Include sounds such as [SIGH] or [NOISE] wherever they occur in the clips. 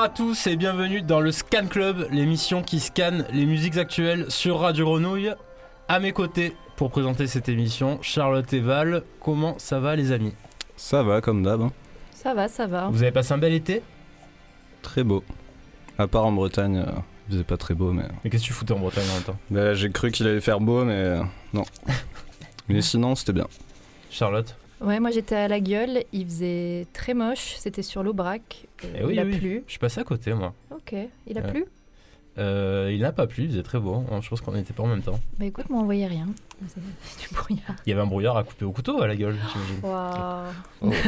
Bonsoir à tous et bienvenue dans le Scan Club, l'émission qui scanne les musiques actuelles sur Radio Grenouille. À mes côtés, pour présenter cette émission, Charlotte et Val. Comment ça va les amis? Ça va comme d'hab, hein. Ça va, ça va. Vous avez passé un bel été? Très beau. À part en Bretagne, euh, il faisait pas très beau, mais. Mais qu'est-ce que tu foutais en Bretagne en même temps? Bah, j'ai cru qu'il allait faire beau, mais euh, non. [LAUGHS] mais sinon, c'était bien. Charlotte? Ouais, moi j'étais à la gueule, il faisait très moche, c'était sur l'Aubrac. euh, Eh oui, il a oui. plu. Je suis passé à côté moi. Ok, il a Ouais. plu? Euh, il n'a pas plu, il faisait très beau. hein, Je pense qu'on n'était pas en même temps. Bah écoute, moi on voyait rien. [LAUGHS] Du brouillard. Il y avait un brouillard à couper au couteau à la gueule, j'imagine. Waouh. [LAUGHS]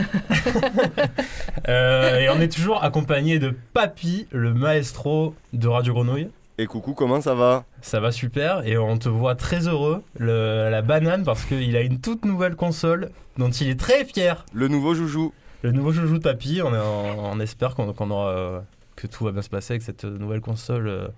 Euh, et on est toujours accompagné de Papy, le maestro de Radio Grenouille. Et coucou, comment ça va? Ça va super et on te voit très heureux, le- la banane, parce qu'il a une toute nouvelle console dont il est très fier. Le nouveau joujou. Le nouveau joujou de Papy, on, est en- on espère qu'on aura, euh, que tout va bien se passer avec cette nouvelle console euh,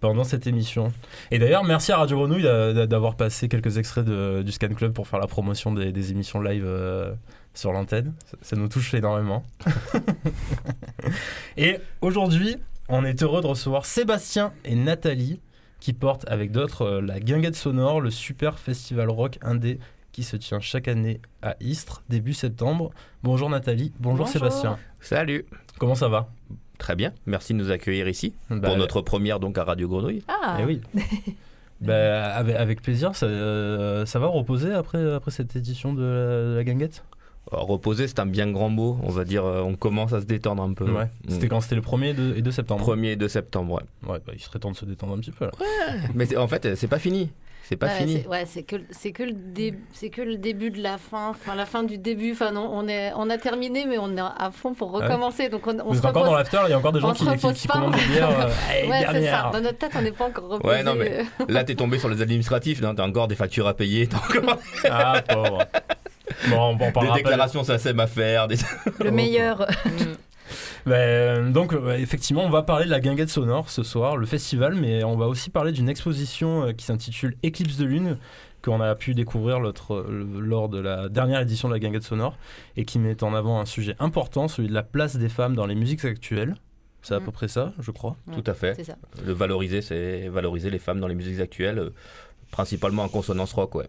pendant cette émission. Et d'ailleurs, merci à Radio Grenouille d'a- d'a- d'avoir passé quelques extraits de- du Scan Club pour faire la promotion des, des émissions live euh, sur l'antenne. Ça, ça nous touche énormément. [LAUGHS] et aujourd'hui, on est heureux de recevoir Sébastien et Nathalie qui portent avec d'autres euh, la Guinguette Sonore, le super festival rock indé qui se tient chaque année à Istres, début septembre. Bonjour Nathalie, bonjour, Bonjour. Sébastien. Salut. Comment ça va? Très bien. Merci de nous accueillir ici Bah, pour notre première donc à Radio Grenouille. Ah Eh oui. [LAUGHS] Bah, avec, avec plaisir, ça, euh, ça va reposer après, après cette édition de la, de la Guinguette? Reposer, c'est un bien grand mot. On va dire, euh, on commence à se détendre un peu. Ouais. Mm. C'était quand C'était le 1er et 2, et 2 septembre 1er et 2 septembre, ouais. Ouais, bah, il serait temps de se détendre un petit peu là. Mais c'est- en fait, c'est pas fini. C'est pas Ouais, fini. c'est- Ouais, c'est que c'est que le c'est que le début de la fin, enfin la fin du début. Enfin non, on est on a terminé, mais on est à fond pour ouais recommencer. Donc on, on Vous se êtes encore dans l'after, il y a encore des gens on qui, se qui, qui pas. commandent des bières. euh, [LAUGHS] Ouais, c'est ça. Dans notre tête, on n'est pas encore reposé. Ouais, non, mais- Là, t'es tombé sur les administratifs. non, T'as encore des factures à payer. Encore Ah, pauvre. [LAUGHS] Bon, on, on des déclarations SACEM à faire. Des... Le meilleur. [LAUGHS] Bah, euh, donc, euh, effectivement, on va parler de la guinguette sonore ce soir, le festival, mais on va aussi parler d'une exposition euh, qui s'intitule Éclipse de Lune, qu'on a pu découvrir lors de la dernière édition de la guinguette sonore, et qui met en avant un sujet important, celui de la place des femmes dans les musiques actuelles. C'est à Mhm. peu près ça, je crois. Tout à fait. Ça. Le valoriser, c'est valoriser les femmes dans les musiques actuelles, euh, principalement en consonance rock, ouais.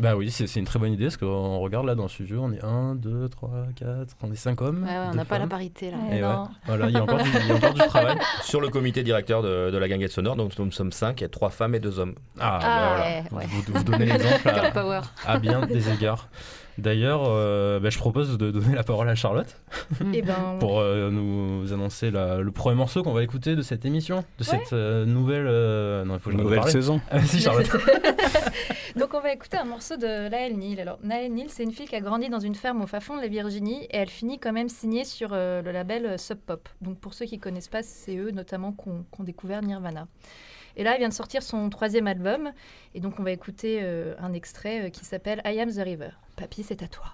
Bah oui, c'est une très bonne idée, parce qu'on regarde là dans le studio, on est 1, 2, 3, 4, on est 5 hommes. Ouais, ouais, on n'a pas la parité là. Eh Et ouais. Voilà, il y a encore du, y a encore du [LAUGHS] travail. Sur le comité directeur de, de la Guinguette Sonore, donc nous sommes cinq, il y a trois femmes et deux hommes. Ah, bah Ah, voilà. ouais, ouais. Vous, vous donnez [LAUGHS] l'exemple à, à bien des égards. D'ailleurs, euh, bah, je propose de donner la parole à Charlotte Et ben, pour euh, nous annoncer la- le premier morceau qu'on va écouter de cette émission, de cette euh, nouvelle. euh, Non, il faut que je me Nouvelle saison. [LAUGHS] Ah, si, Charlotte. [LAUGHS] Donc on va écouter un morceau de Naël Neal. Alors Naël Neal, c'est une fille qui a grandi dans une ferme au fin fond de la Virginie et elle finit quand même signée sur euh, le label Sub Pop. Donc pour ceux qui connaissent pas, c'est eux notamment qui ont qui ont découvert Nirvana. Et là, elle vient de sortir son troisième album et donc on va écouter euh, un extrait euh, qui s'appelle I Am the River. Papy, c'est à toi.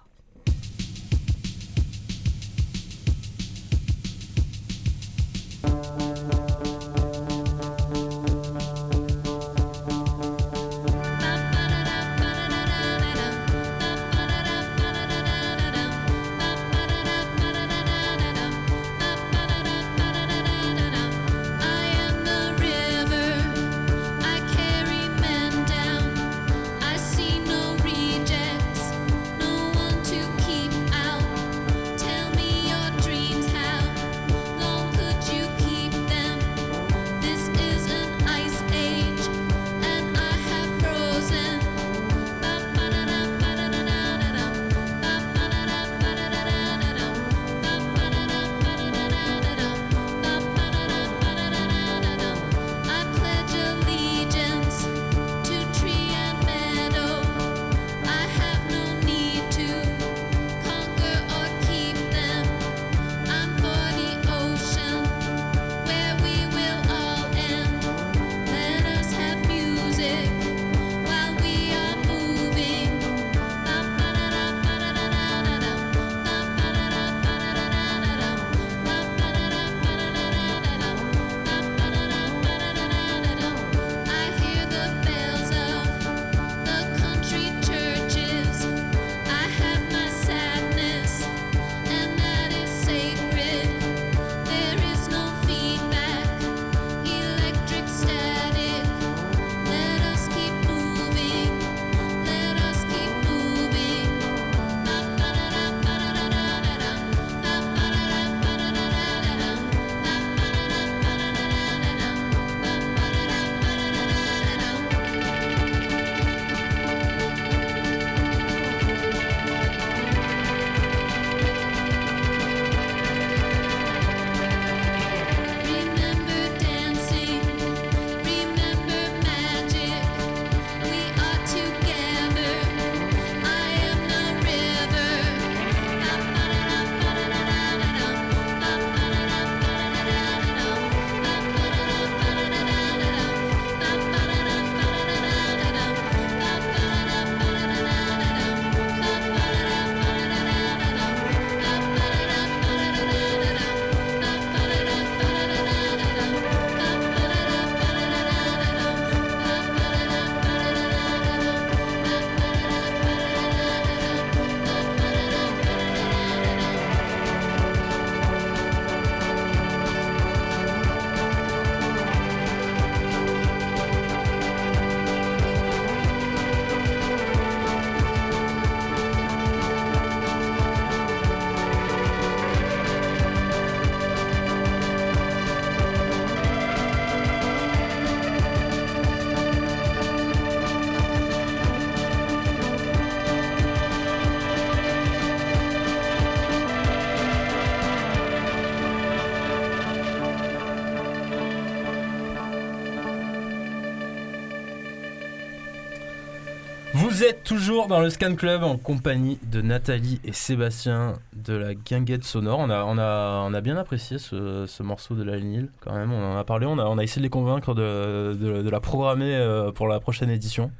Vous êtes toujours dans le Scan Club en compagnie de Nathalie et Sébastien de la Guinguette Sonore. On a, on a, on a bien apprécié ce, ce morceau de la Nil quand même. On en a parlé, on a, on a essayé de les convaincre de, de- de la programmer euh, pour la prochaine édition.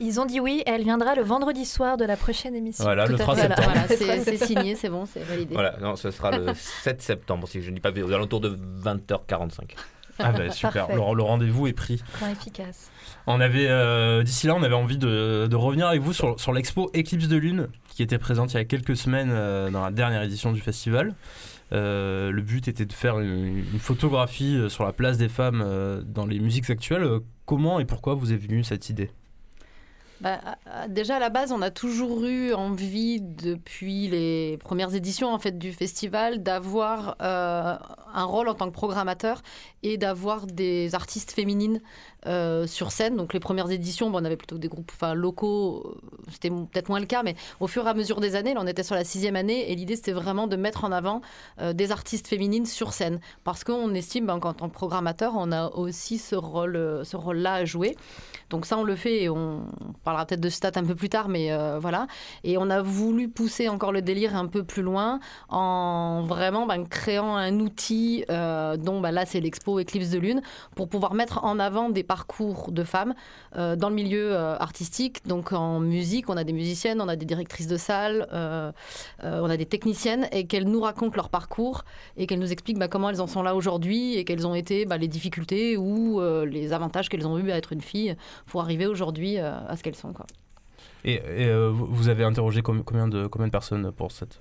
Ils ont dit oui, elle viendra le vendredi soir de la prochaine émission. Voilà, le Tout à 3 fait. septembre. Voilà, c'est signé, c'est bon, c'est validé. Voilà, non, ce sera le [LAUGHS] 7 septembre, si je ne dis pas aux alentours de 20h45. Ah bah super, le, le rendez-vous est pris. Point efficace. On avait euh, d'ici là, on avait envie de, de revenir avec vous sur, sur l'expo Éclipse de Lune qui était présente il y a quelques semaines euh, dans la dernière édition du festival. Euh, le but était de faire une, une photographie sur la place des femmes dans les musiques actuelles. Comment et pourquoi vous est venue cette idée? Bah, déjà à la base, on a toujours eu envie depuis les premières éditions en fait du festival d'avoir euh, un rôle en tant que programmateur et d'avoir des artistes féminines euh, sur scène. Donc les premières éditions, bon, on avait plutôt des groupes locaux, euh, c'était peut-être moins le cas, mais au fur et à mesure des années, là on était sur la sixième année et l'idée c'était vraiment de mettre en avant euh, des artistes féminines sur scène parce qu'on estime ben, qu'en tant que programmateur, on a aussi ce rôle, ce rôle-là à jouer. Donc ça, on le fait et on parlera peut-être de stats un peu plus tard, mais voilà. Et on a voulu pousser encore le délire un peu plus loin en vraiment ben, créant un outil dont ben, là c'est l'expo Eclipse de Lune pour pouvoir mettre en avant des parcours de femmes euh, dans le milieu euh, artistique. Donc en musique, on a des musiciennes, on a des directrices de salle, euh, on a des techniciennes et qu'elles nous racontent leur parcours et qu'elles nous expliquent ben, comment elles en sont là aujourd'hui et quelles ont été ben, les difficultés ou les avantages qu'elles ont eu à être une fille pour arriver aujourd'hui à ce qu'elles sont. Quoi. Et, vous avez interrogé com- combien de, combien de personnes pour cette...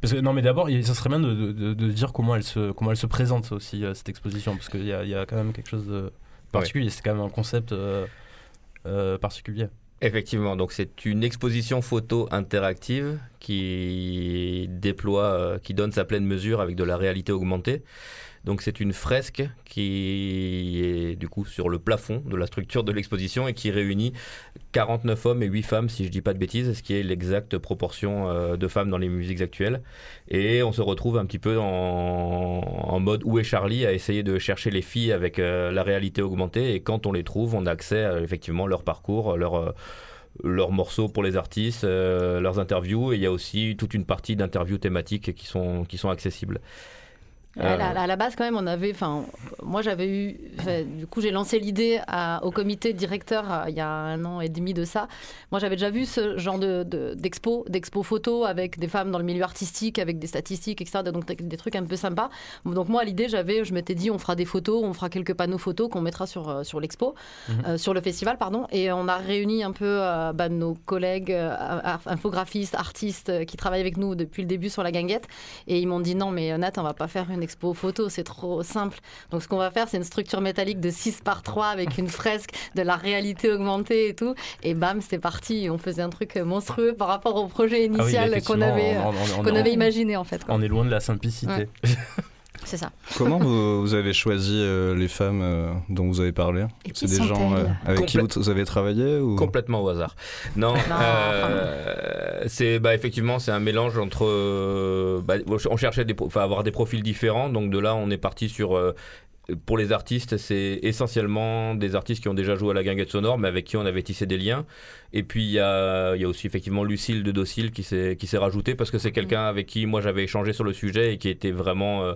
Parce que, non mais d'abord, ça serait bien de, de- dire comment elle se, comment elle se présente aussi, cette exposition, parce qu'il y y a quand même quelque chose de particulier, c'est quand même un concept euh, euh, particulier. Effectivement, donc c'est une exposition photo interactive qui déploie, euh, qui donne sa pleine mesure avec de la réalité augmentée. Donc c'est une fresque qui est du coup sur le plafond de la structure de l'exposition et qui réunit 49 hommes et 8 femmes, si je dis pas de bêtises, ce qui est l'exacte proportion euh, de femmes dans les musiques actuelles. Et on se retrouve un petit peu en, mode où est Charlie à essayer de chercher les filles avec euh, la réalité augmentée. Et quand on les trouve, on a accès à effectivement leur parcours, euh, leurs morceaux pour les artistes, leurs interviews, et il y a aussi toute une partie d'interviews thématiques qui sont, qui sont accessibles. À, la, à la base, quand même, on avait. Enfin, moi, j'avais eu. du coup, j'ai lancé l'idée au comité directeur euh, il y a un an et demi de ça. Moi, j'avais déjà vu ce genre de, de- d'expo, d'expo photo avec des femmes dans le milieu artistique, avec des statistiques, etc. Donc, des, trucs un peu sympas. Donc, moi, l'idée, j'avais, je m'étais dit, on fera des photos, on fera quelques panneaux photos qu'on mettra sur, euh, sur l'expo, Mhm. euh, sur le festival, pardon. Et on a réuni un peu euh, bah, nos collègues euh, infographistes, artistes qui travaillent avec nous depuis le début sur la guinguette. Et ils m'ont dit non, mais Nat, on va pas faire une expo photo, c'est trop simple. Donc ce qu'on va faire, c'est une structure métallique de 6 par 3 avec une fresque, de la réalité augmentée et tout. Et bam, c'était parti. On faisait un truc monstrueux par rapport au projet Ah oui, initial qu'on avait, euh, qu'on imaginé en fait. quoi. On est loin de la simplicité. Ouais. [LAUGHS] C'est ça. Comment vous, vous avez choisi euh, les femmes euh, dont vous avez parlé? C'est des gens euh, avec qui vous, avez travaillé ou... Complètement au hasard. Non, Non, euh, c'est bah, effectivement c'est un mélange entre. euh, bah, on cherchait des, avoir des profils différents, donc de là on est parti sur. Pour les artistes, c'est essentiellement des artistes qui ont déjà joué à la guinguette sonore, mais avec qui on avait tissé des liens. Et puis il y a, il y a aussi effectivement Lucille de Docile qui s'est rajoutée parce que c'est quelqu'un avec qui moi j'avais échangé sur le sujet et qui était vraiment euh,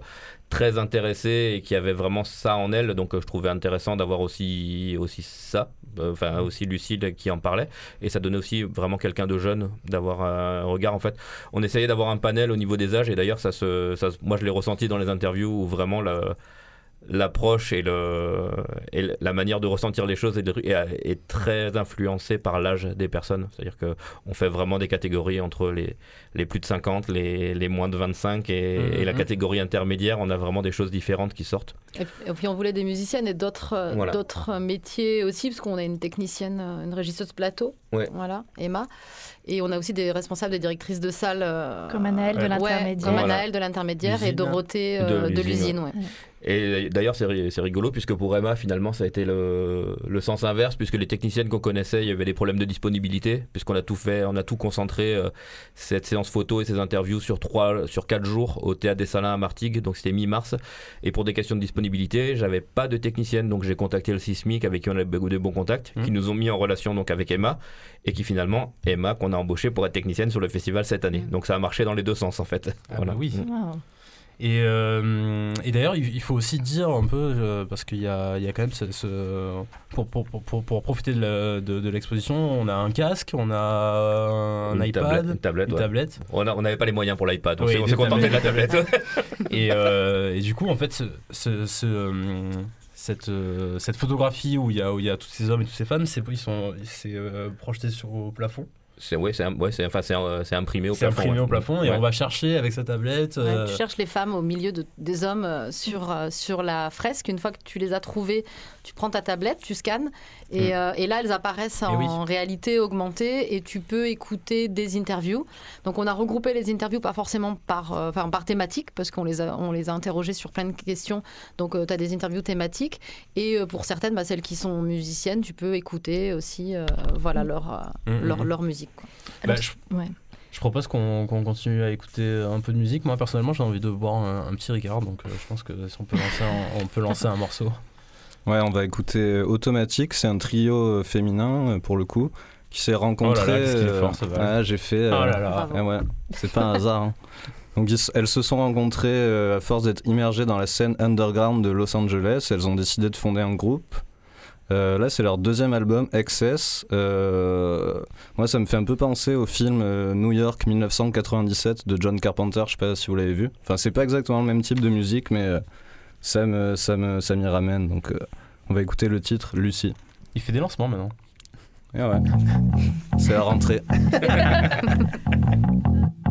très intéressé et qui avait vraiment ça en elle. Donc euh, je trouvais intéressant d'avoir aussi aussi ça, Euh, enfin aussi Lucille qui en parlait. Et ça donnait aussi vraiment quelqu'un de jeune d'avoir un regard. En fait, on essayait d'avoir un panel au niveau des âges et d'ailleurs ça se, ça se- moi je l'ai ressenti dans les interviews où vraiment la l'approche et, le, et la manière de ressentir les choses est, de- est- est très influencée par l'âge des personnes. C'est-à-dire qu'on fait vraiment des catégories entre les, les plus de 50, les, les moins de 25 et, Mhm. et la catégorie intermédiaire. On a vraiment des choses différentes qui sortent. Et puis- on voulait des musiciennes et d'autres euh, Voilà. d'autres métiers aussi, parce qu'on a une technicienne, euh, une régisseuse plateau, Ouais. voilà, Emma. Et on a aussi des responsables, des directrices de salle. euh, Comme Anaëlle de. Ouais, l'intermédiaire. comme Voilà. De l'intermédiaire et. Dorothée De euh, de l'usine, l'usine. ouais. Et d'ailleurs, c'est ri- c'est rigolo puisque pour Emma, finalement, ça a été le, le sens inverse puisque les techniciennes qu'on connaissait, il y avait des problèmes de disponibilité puisqu'on a tout fait, on a tout concentré euh, cette séance photo et ces interviews sur trois, sur quatre jours au théâtre des Salins à Martigues, donc c'était mi-mars. Et pour des questions de disponibilité, j'avais pas de technicienne, donc j'ai contacté le Sismic avec qui on avait de bons contacts, qui Mhm. nous ont mis en relation donc avec Emma et qui finalement Emma qu'on a embauché pour être technicienne sur le festival cette année. Donc ça a marché dans les deux sens en fait. Ah Voilà. bah oui. Wow. Et, euh, et d'ailleurs, il faut aussi dire un peu, euh, parce qu'il y y a quand même ce. ce- pour, pour, pour, pour- profiter de l'exposition, on a un casque, on a un Une iPad, tablette, une tablette, une ouais. tablette. On n'avait pas les moyens pour l'iPad, on Oui, s'est- on des s'est contenté de la tablette. [LAUGHS] et, euh, et du coup, en fait, ce, ce- ce, cette, cette photographie où il y, a, où il y a tous ces hommes et toutes ces femmes, c'est ils sont- c'est projeté sur au plafond. C'est ouais, c'est ouais, c'est enfin, c'est c'est imprimé au C'est plafond. imprimé ouais. au plafond et Ouais. on va chercher avec sa tablette. Ouais, euh, tu cherches les femmes au milieu de- des hommes euh, sur, euh, sur la fresque. Une fois que tu les as trouvées, tu prends ta tablette, tu scannes, et, Mm. euh, et là, elles apparaissent en oui. réalité augmentée, et tu peux écouter des interviews. Donc, on a regroupé les interviews, pas forcément par, euh, enfin, par thématique, parce qu'on les a, on les a interrogées sur plein de questions. Donc, tu as des interviews thématiques, et euh, pour certaines, bah, celles qui sont musiciennes, tu peux écouter aussi euh, voilà, leur, euh, Mm, leur, mm. leur musique. Quoi. bah, Alors, je, ouais. je propose qu'on continue à écouter un peu de musique. Moi, personnellement, j'ai envie de boire un, un petit Ricard, donc euh, je pense que si on peut lancer un, on peut lancer un morceau. Ouais, on va écouter euh, Automatique, c'est un trio euh, féminin pour le coup qui s'est rencontré. Oh euh, j'ai fait. euh, Oh là là. Ouais, c'est pas un [LAUGHS] hasard. hein. Donc ils elles se sont rencontrées euh, à force d'être immergées dans la scène underground de Los Angeles. Elles ont décidé de fonder un groupe. Euh, là, c'est leur deuxième album, Excess. Euh, moi, ça me fait un peu penser au film euh, New York 1997 de John Carpenter. Je sais pas si vous l'avez vu. Enfin, c'est pas exactement le même type de musique, mais euh, ça me, ça me, ça m'y ramène. Donc, euh, on va écouter le titre, Lucie. Il fait des lancements maintenant. Et ouais, [LAUGHS] c'est la rentrée. [LAUGHS]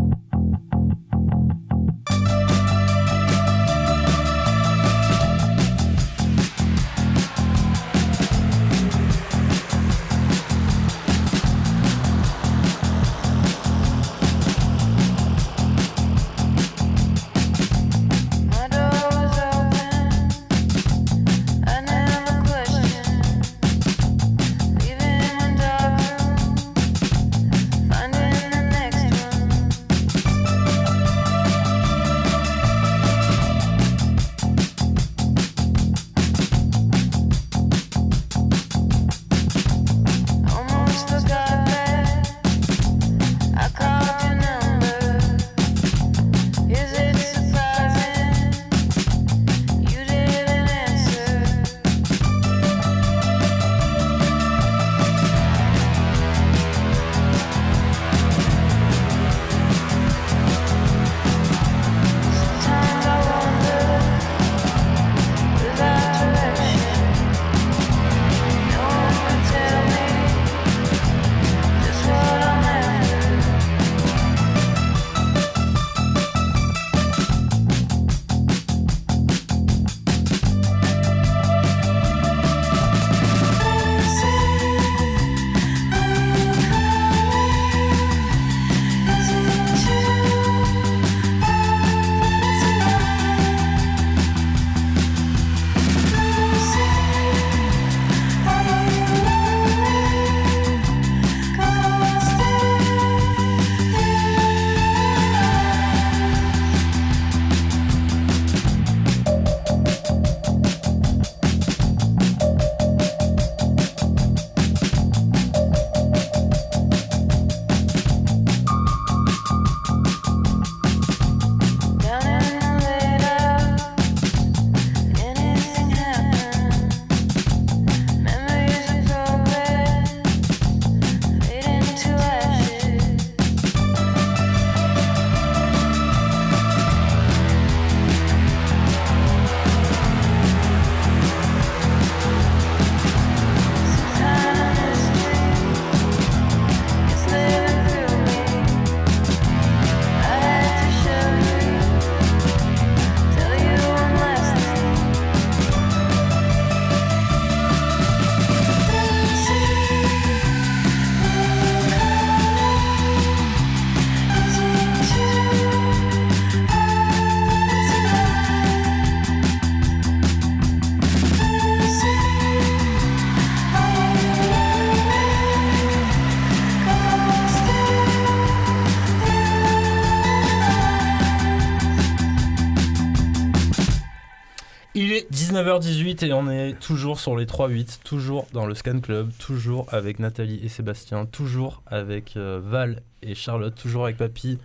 19h18 et on est toujours sur les 3-8, toujours dans le Scan Club, toujours avec Nathalie et Sébastien, toujours avec euh, Val et Charlotte, toujours avec Papy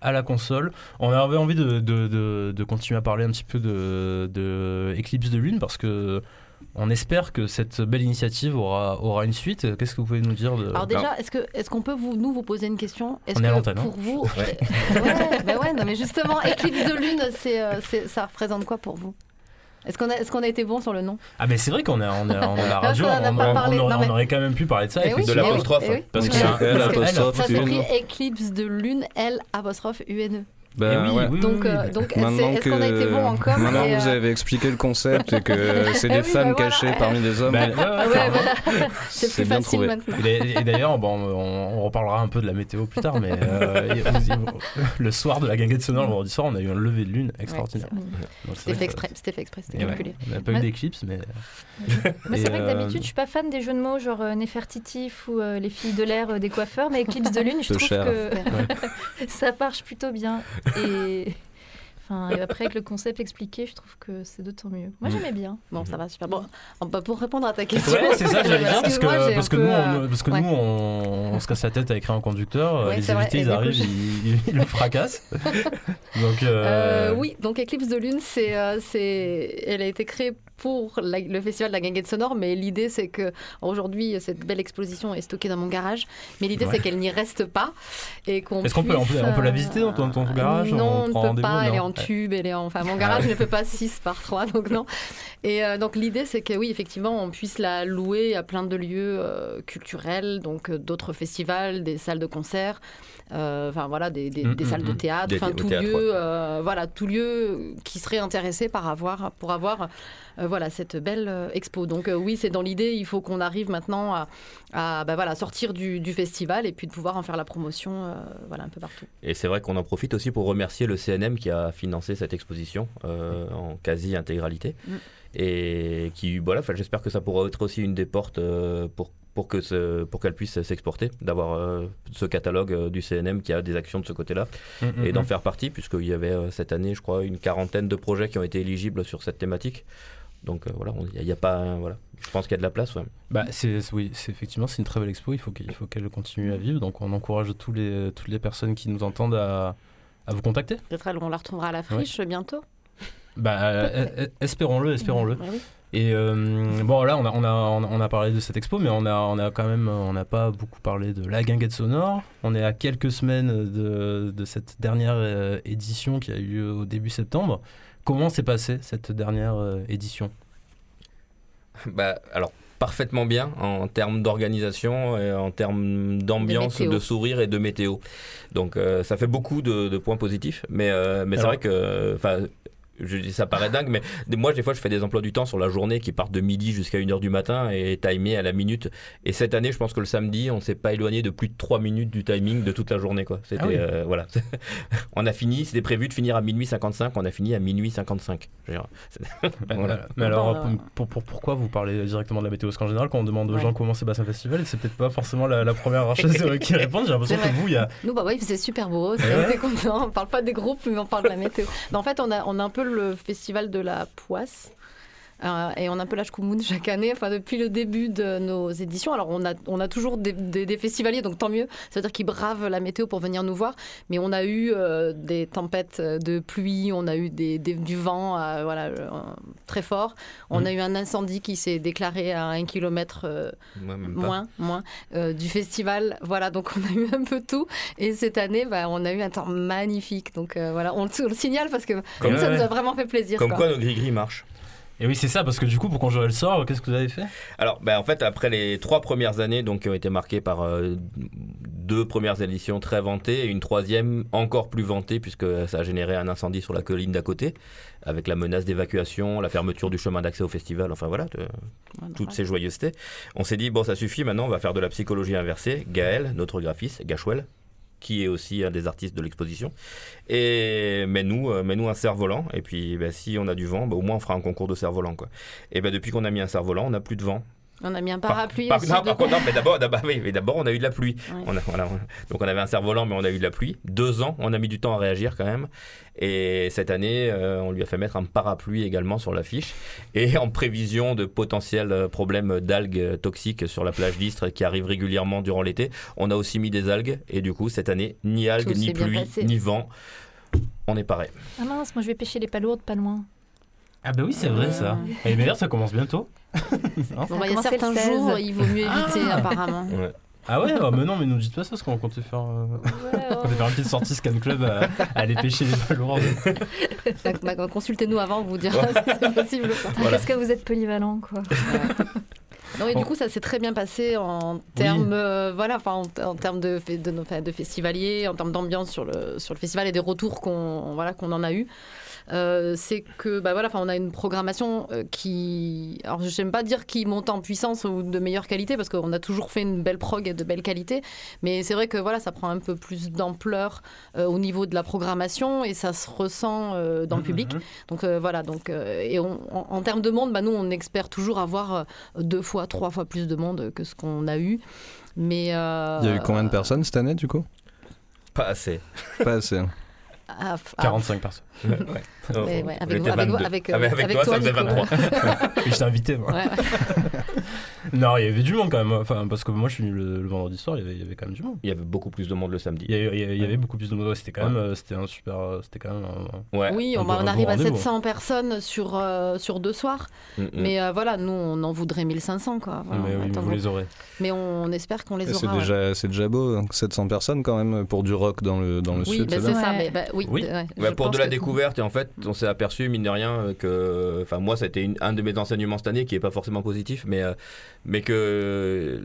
à la console. On avait envie de, de- de- de continuer à parler un petit peu de, de Eclipse de Lune parce que on espère que cette belle initiative aura, aura une suite. Qu'est-ce que vous pouvez nous dire de... Alors déjà, est-ce que est-ce qu'on peut vous nous vous poser une question? Est-ce On est à que l'antenne, hein. pour vous, Ouais. ouais, bah ouais, non mais justement, éclipse de lune, euh, c'est- ça représente quoi pour vous? Est-ce qu'on a qu'on a été bon sur le nom? Ah mais c'est vrai qu'on est on est- on est à la radio, a on, [LAUGHS] on- parlé. on mais- on aurait quand même pu parler de ça. Eh oui. De oui, l'apostrophe. oui. Parce que Donc, c'est Voilà. un L apostrophe Ça s'écrit éclipse de lune, L apostrophe UNE. Bah, Eh oui, ouais. oui, Donc, oui, euh, oui. donc est-ce qu'on a été bon maintenant et, que vous euh, avez expliqué le concept et que [LAUGHS] c'est Eh des oui, femmes bah voilà. cachées parmi des hommes, Bah, [LAUGHS] ouais, voilà. [LAUGHS] C'est plus bien facile trouvé. maintenant. Et, et d'ailleurs, bon, on, on reparlera un peu de la météo plus tard, mais euh, et le soir de la guinguette sonore, le vendredi soir, on a eu un lever de lune extraordinaire. C'est C'était fait exprès, c'était fait exprès, c'était et ouais, calculé. on n'a pas eu d'éclipse, mais. Et, c'est vrai que d'habitude, je suis pas fan des jeux de mots genre Néfertitif ou les filles de l'air des coiffeurs, mais Eclipse de Lune, je trouve que ça marche plutôt bien. Et... Enfin, et après, avec le concept expliqué, je trouve que c'est d'autant mieux. Moi, Mm. j'aimais bien. Bon, ça va super. Bon, bah, pour répondre à ta question. Ouais, c'est ça, j'allais dire, parce que, moi, j'ai parce que peu, nous, euh, on, parce que ouais. nous on, on se casse la tête à écrire un conducteur, euh, Ouais, les invités ils arrivent, je- ils, ils- ils le fracassent. [LAUGHS] Donc, euh, Euh, oui, donc Eclipse de Lune, c'est, euh, c'est, elle a été créée pour la- le festival de la Guinguette Sonore, mais l'idée c'est que aujourd'hui cette belle exposition est stockée dans mon garage, mais l'idée Ouais. c'est qu'elle n'y reste pas et qu'on Est-ce qu'on peut- on peut- on peut la euh, visiter dans ton- ton garage? On Non, on ne peut pas. Elle est en tube, elle est en. Enfin, mon Ah garage ouais. ne fait pas 6 par 3, [LAUGHS] donc non. Et euh, donc l'idée c'est que oui, effectivement, on puisse la louer à plein de lieux euh, culturels, donc euh, d'autres festivals, des salles de concert, euh, enfin voilà, des, des- Mm, des mm, salles de mm. théâtre, enfin tout théâtre, lieu, ouais. euh, voilà, tout lieu qui serait intéressé par avoir, pour avoir euh, voilà cette belle euh, expo. Donc euh, oui, c'est dans l'idée, il faut qu'on arrive maintenant à, à, bah, voilà sortir du, du festival et puis de pouvoir en faire la promotion, euh, voilà un peu partout. Et c'est vrai qu'on en profite aussi pour remercier le CNM qui a financé cette exposition euh, en quasi-intégralité. Mm. Et qui, voilà, enfin, j'espère que ça pourra être aussi une des portes euh, pour, pour que ce- pour qu'elle puisse s'exporter, d'avoir euh, ce catalogue euh, du CNM qui a des actions de ce côté-là mm, et mm, d'en mm. faire partie, puisqu'il y avait euh, cette année, je crois, une quarantaine de projets qui ont été éligibles sur cette thématique. Donc euh, voilà, il n'y a, pas. euh, voilà. Je pense qu'il y a de la place. ouais. Bah, c'est, oui, c'est effectivement c'est une très belle expo. Il faut qu'il faut qu'elle continue à vivre. Donc on encourage tous les, toutes les personnes qui nous entendent à, à vous contacter. Peut-être on la retrouvera à la friche bientôt. Bah, euh, euh, espérons-le, espérons-le. Ouais, oui. Et euh, bon là on a, on, a, on a- parlé de cette expo, mais on a, on a quand même on n'a pas beaucoup parlé de la guinguette sonore. On est à quelques semaines de, de cette dernière édition qui a eu lieu au début septembre. Comment s'est passée cette dernière euh, édition? Bah, alors, parfaitement bien en termes d'organisation, et en termes d'ambiance, De sourire et de météo. Donc, euh, ça fait beaucoup de, de points positifs. Mais, euh, mais c'est vrai que. Je dis ça paraît dingue, mais moi, des fois, je fais des emplois du temps sur la journée qui partent de midi jusqu'à 1h du matin et timés à la minute. Et cette année, je pense que le samedi, on s'est pas éloigné de plus de 3 minutes du timing de toute la journée. Quoi. C'était, Ah oui. euh, voilà. [LAUGHS] on a fini, c'était prévu de finir à minuit 55, on a fini à minuit 55. Je veux dire, c'est- [LAUGHS] Voilà. Euh, Mais alors euh, pour, pour- pourquoi vous parlez directement de la météo? Parce qu'en général quand on demande aux Ouais. gens comment s'est passé un festival, c'est peut-être pas forcément la, la première [LAUGHS] archeuse qui répond. J'ai l'impression C'est que vous il y a Nous, bah oui, c'est super beau. C'est ouais. on était content. On parle pas des groupes, mais on parle de la météo. Mais en fait, on a, on a un peu le festival de la poisse. Euh, et on a un peu la Shkumun chaque année, enfin depuis le début de nos éditions. Alors on a, on a toujours des, des- des festivaliers, donc tant mieux. C'est-à-dire qu'ils bravent la météo pour venir nous voir. Mais on a eu euh, des tempêtes de pluie, on a eu des, du vent euh, voilà, très fort. On Mhm. a eu un incendie qui s'est déclaré à un kilomètre moins, moins du festival. Voilà, donc on a eu un peu tout. Et cette année, bah, on a eu un temps magnifique. Donc voilà, on, le- on le signale parce que Comme ça ouais. nous a vraiment fait plaisir. Comme quoi. quoi, nos gris-gris marchent. Et oui, c'est ça, parce que du coup, pour conjurer le sort, qu'est-ce que vous avez fait? Alors, ben, en fait, après les trois premières années, donc, qui ont été marquées par euh, deux premières éditions très vantées et une troisième encore plus vantée, puisque ça a généré un incendie sur la colline d'à côté, avec la menace d'évacuation, la fermeture du chemin d'accès au festival, enfin voilà, de- toutes ces joyeusetés. On s'est dit, bon, ça suffit, maintenant, on va faire de la psychologie inversée. Gaël, notre graphiste, Gachwell, qui est aussi un des artistes de l'exposition. Et mets-nous euh, mets-nous un cerf-volant. Et puis, ben, si on a du vent, ben, au moins on fera un concours de cerf-volant. Et ben, depuis qu'on a mis un cerf-volant, on n'a plus de vent. On a mis un Par- parapluie par, aussi. non, par contre, non, mais d'abord, d'abord, oui, mais d'abord, on a eu de la pluie. Ouais. On a- voilà, donc on avait un cerf-volant, mais on a eu de la pluie. Deux ans, on a mis du temps à réagir quand même. Et cette année, euh, on lui a fait mettre un parapluie également sur l'affiche. Et en prévision de potentiels euh, problèmes d'algues toxiques sur la plage d'Istres qui arrivent régulièrement durant l'été, on a aussi mis des algues. Et du coup, cette année, ni algues, Tout ni pluie, ni vent. On est paré. Ah mince, moi je vais pêcher les palourdes pas loin. Ah bah oui, c'est vrai ça. Et d'ailleurs, ça commence bientôt. [LAUGHS] Hein Bon, bah, il y a certains 16. jours, il vaut mieux éviter apparemment. Ouais. Ah ouais, ah, mais non, mais nous dites pas ça parce qu'on comptait faire, euh, [LAUGHS] on comptait faire une petite sortie Scan Club à, à aller pêcher les palourdes. [LAUGHS] Bah, Consultez-nous avant, on vous dira si c'est possible. Ah, Qu'est-ce que vous êtes polyvalent quoi. Non, et Bon. du coup, ça s'est très bien passé en termes, euh, voilà, enfin, en, en termes de, de, nos- enfin, de festivaliers, en termes d'ambiance sur le, sur le festival et des retours qu'on voilà, qu'on en a eu. Euh, c'est que bah voilà, enfin, on a une programmation euh, qui, alors je n'aime pas dire qui monte en puissance ou de meilleure qualité parce qu'on a toujours fait une belle prog et de belle qualité, mais c'est vrai que voilà, ça prend un peu plus d'ampleur euh, au niveau de la programmation et ça se ressent euh, dans le public. Mhm. Donc euh, voilà, donc, euh, et on- en, en termes de monde, bah, nous on espère toujours avoir deux fois, trois fois plus de monde que ce qu'on a eu. Mais euh, Il y a eu combien de personnes cette année du coup? Pas assez. Pas assez. ah, f- ah, 45 personnes. Ouais. ouais, avec, vous- avec, vous- 22. avec, euh, Avec- toi, toi, ça faisait Nico. 23. [LAUGHS] Et je t'ai invité moi. [LAUGHS] Non, il y avait du monde quand même. Enfin, parce que moi je suis venu le, le vendredi soir, il y, avait, il y avait quand même du monde. Il y avait beaucoup plus de monde le samedi. Il y, avait- il y avait- il y avait beaucoup plus de monde. C'était quand même, euh, c'était un super, euh, c'était quand même. un- Ouais. Oui, Un on, beau- on arrive à rendez-vous. 700 personnes sur, euh, sur deux soirs. Mm, mm. Mais euh, voilà, nous on en voudrait 1500. Quoi. Voilà, mais on oui, vous les aurez. mais on espère qu'on les C'est aura. ouais. déjà, c'est déjà beau, hein, 700 personnes quand même pour du rock dans le, dans le Oui, sud. bah, c'est c'est ça. Bah, oui, pour de la que- et en fait, on s'est aperçu, mine de rien, euh, que. Enfin, moi, c'était une- un de mes enseignements cette année qui n'est pas forcément positif, mais, euh, mais que.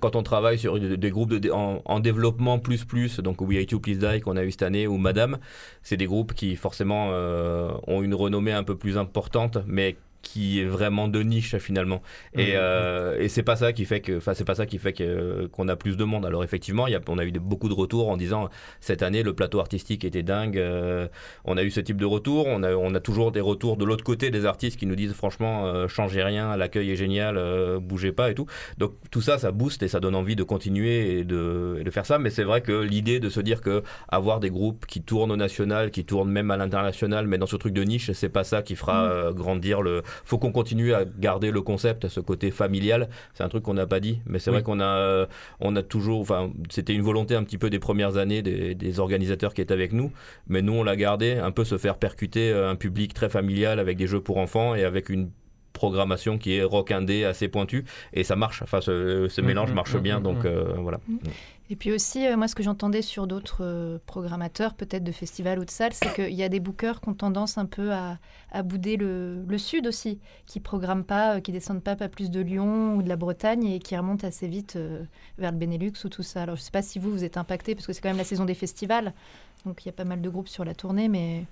quand on travaille sur des groupes en, en développement plus plus, donc We Hate You Please Die qu'on a eu cette année ou Madame, c'est des groupes qui forcément euh, ont une renommée un peu plus importante, mais qui est vraiment de niche finalement. Et, Mhm. euh, et c'est pas ça qui fait que, enfin c'est pas ça qui fait que qu'on a plus de monde. Alors effectivement, y a, on a eu de- beaucoup de retours en disant cette année le plateau artistique était dingue. euh, on a eu ce type de retour. On a, on a toujours des retours de l'autre côté des artistes qui nous disent franchement euh, changez rien, l'accueil est génial, euh, bougez pas et tout. Donc tout ça, ça booste et ça donne envie de continuer et de, et de faire ça. Mais c'est vrai que l'idée de se dire que avoir des groupes qui tournent au national, qui tournent même à l'international, mais dans ce truc de niche, c'est pas ça qui fera euh, grandir le. Faut qu'on continue à garder le concept, ce côté familial. C'est un truc qu'on n'a pas dit, mais c'est Oui. vrai qu'on a, euh, on a toujours. Enfin, c'était une volonté un petit peu des premières années des, des organisateurs qui étaient avec nous, mais nous on l'a gardé, un peu se faire percuter euh, un public très familial avec des jeux pour enfants et avec une programmation qui est rock indé assez pointue et ça marche enfin ce, ce Mhm, mélange marche mhm, bien donc euh, voilà Et puis aussi, euh, moi, ce que j'entendais sur d'autres euh, programmateurs, peut-être de festivals ou de salles, c'est qu'il y a des bookers qui ont tendance un peu à, bouder le, sud aussi, qui programment pas, euh, qui descendent pas, pas plus de Lyon ou de la Bretagne et qui remontent assez vite euh, vers le Benelux ou tout ça. Alors, je sais pas si vous, vous êtes impacté, parce que c'est quand même la saison des festivals, donc il y a pas mal de groupes sur la tournée, mais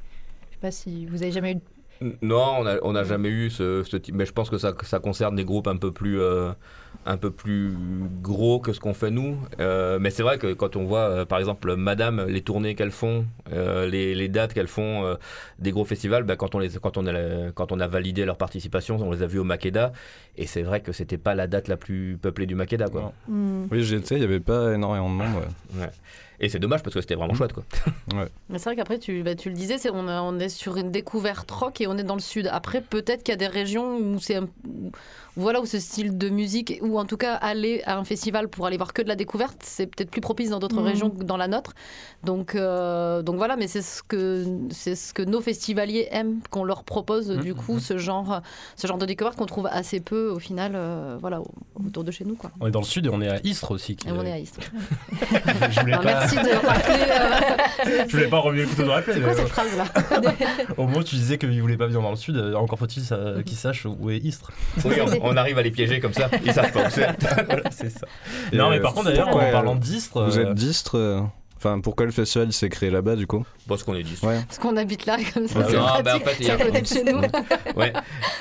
je sais pas si vous avez jamais eu Non, on n'a jamais eu ce, type, mais je pense que ça, ça concerne des groupes un peu plus, euh, un peu plus gros que ce qu'on fait nous. Euh, mais c'est vrai que quand on voit, euh, par exemple, Madame, les tournées qu'elles font, euh, les, les dates qu'elles font des gros festivals, bah, quand, on les, quand, on a, quand on a validé leur participation, on les a vus au Makeda, et c'est vrai que c'était pas la date la plus peuplée du Makeda. Quoi. Hmm. Oui, il n'y avait pas énormément de monde. ouais. Et c'est dommage parce que c'était vraiment chouette. Quoi. [LAUGHS] Mais c'est vrai qu'après, tu, bah, tu le disais, c'est, on, a- on est sur une découverte rock et on est dans le sud. Après, peut-être qu'il y a des régions où c'est un- où- voilà où ce style de musique, ou en tout cas aller à un festival pour aller voir que de la découverte, c'est peut-être plus propice dans d'autres Mhm. régions que dans la nôtre. Donc, euh, donc voilà, mais c'est ce que c'est ce que nos festivaliers aiment, qu'on leur propose du coup ce genre ce genre de découverte qu'on trouve assez peu au final, euh, voilà, au- autour de chez nous quoi. On est dans le sud et on est à Istres aussi. qui- Et on est à Istres. [LAUGHS] je voulais pas, merci de rappeler. euh, je voulais pas remuer le couteau dans la plaie. C'est quoi mais cette phrase là [LAUGHS] Au moins, tu disais qu'il voulait pas venir dans le sud. euh, Encore faut-il ça- qu'ils sachent où est Istres. Oui, on, on arrive à les piéger comme ça, ils savent pas où c'est. [LAUGHS] Voilà, c'est ça. Et, non, mais par contre, d'ailleurs, en parlant euh, d'Istres. Vous euh, êtes d'Istres euh, Enfin, pourquoi le festival s'est créé là-bas du coup Parce qu'on est 10. Ouais. Parce qu'on habite là comme ça, c'est bah, en fait, y a- de chez nous. [LAUGHS] Ouais,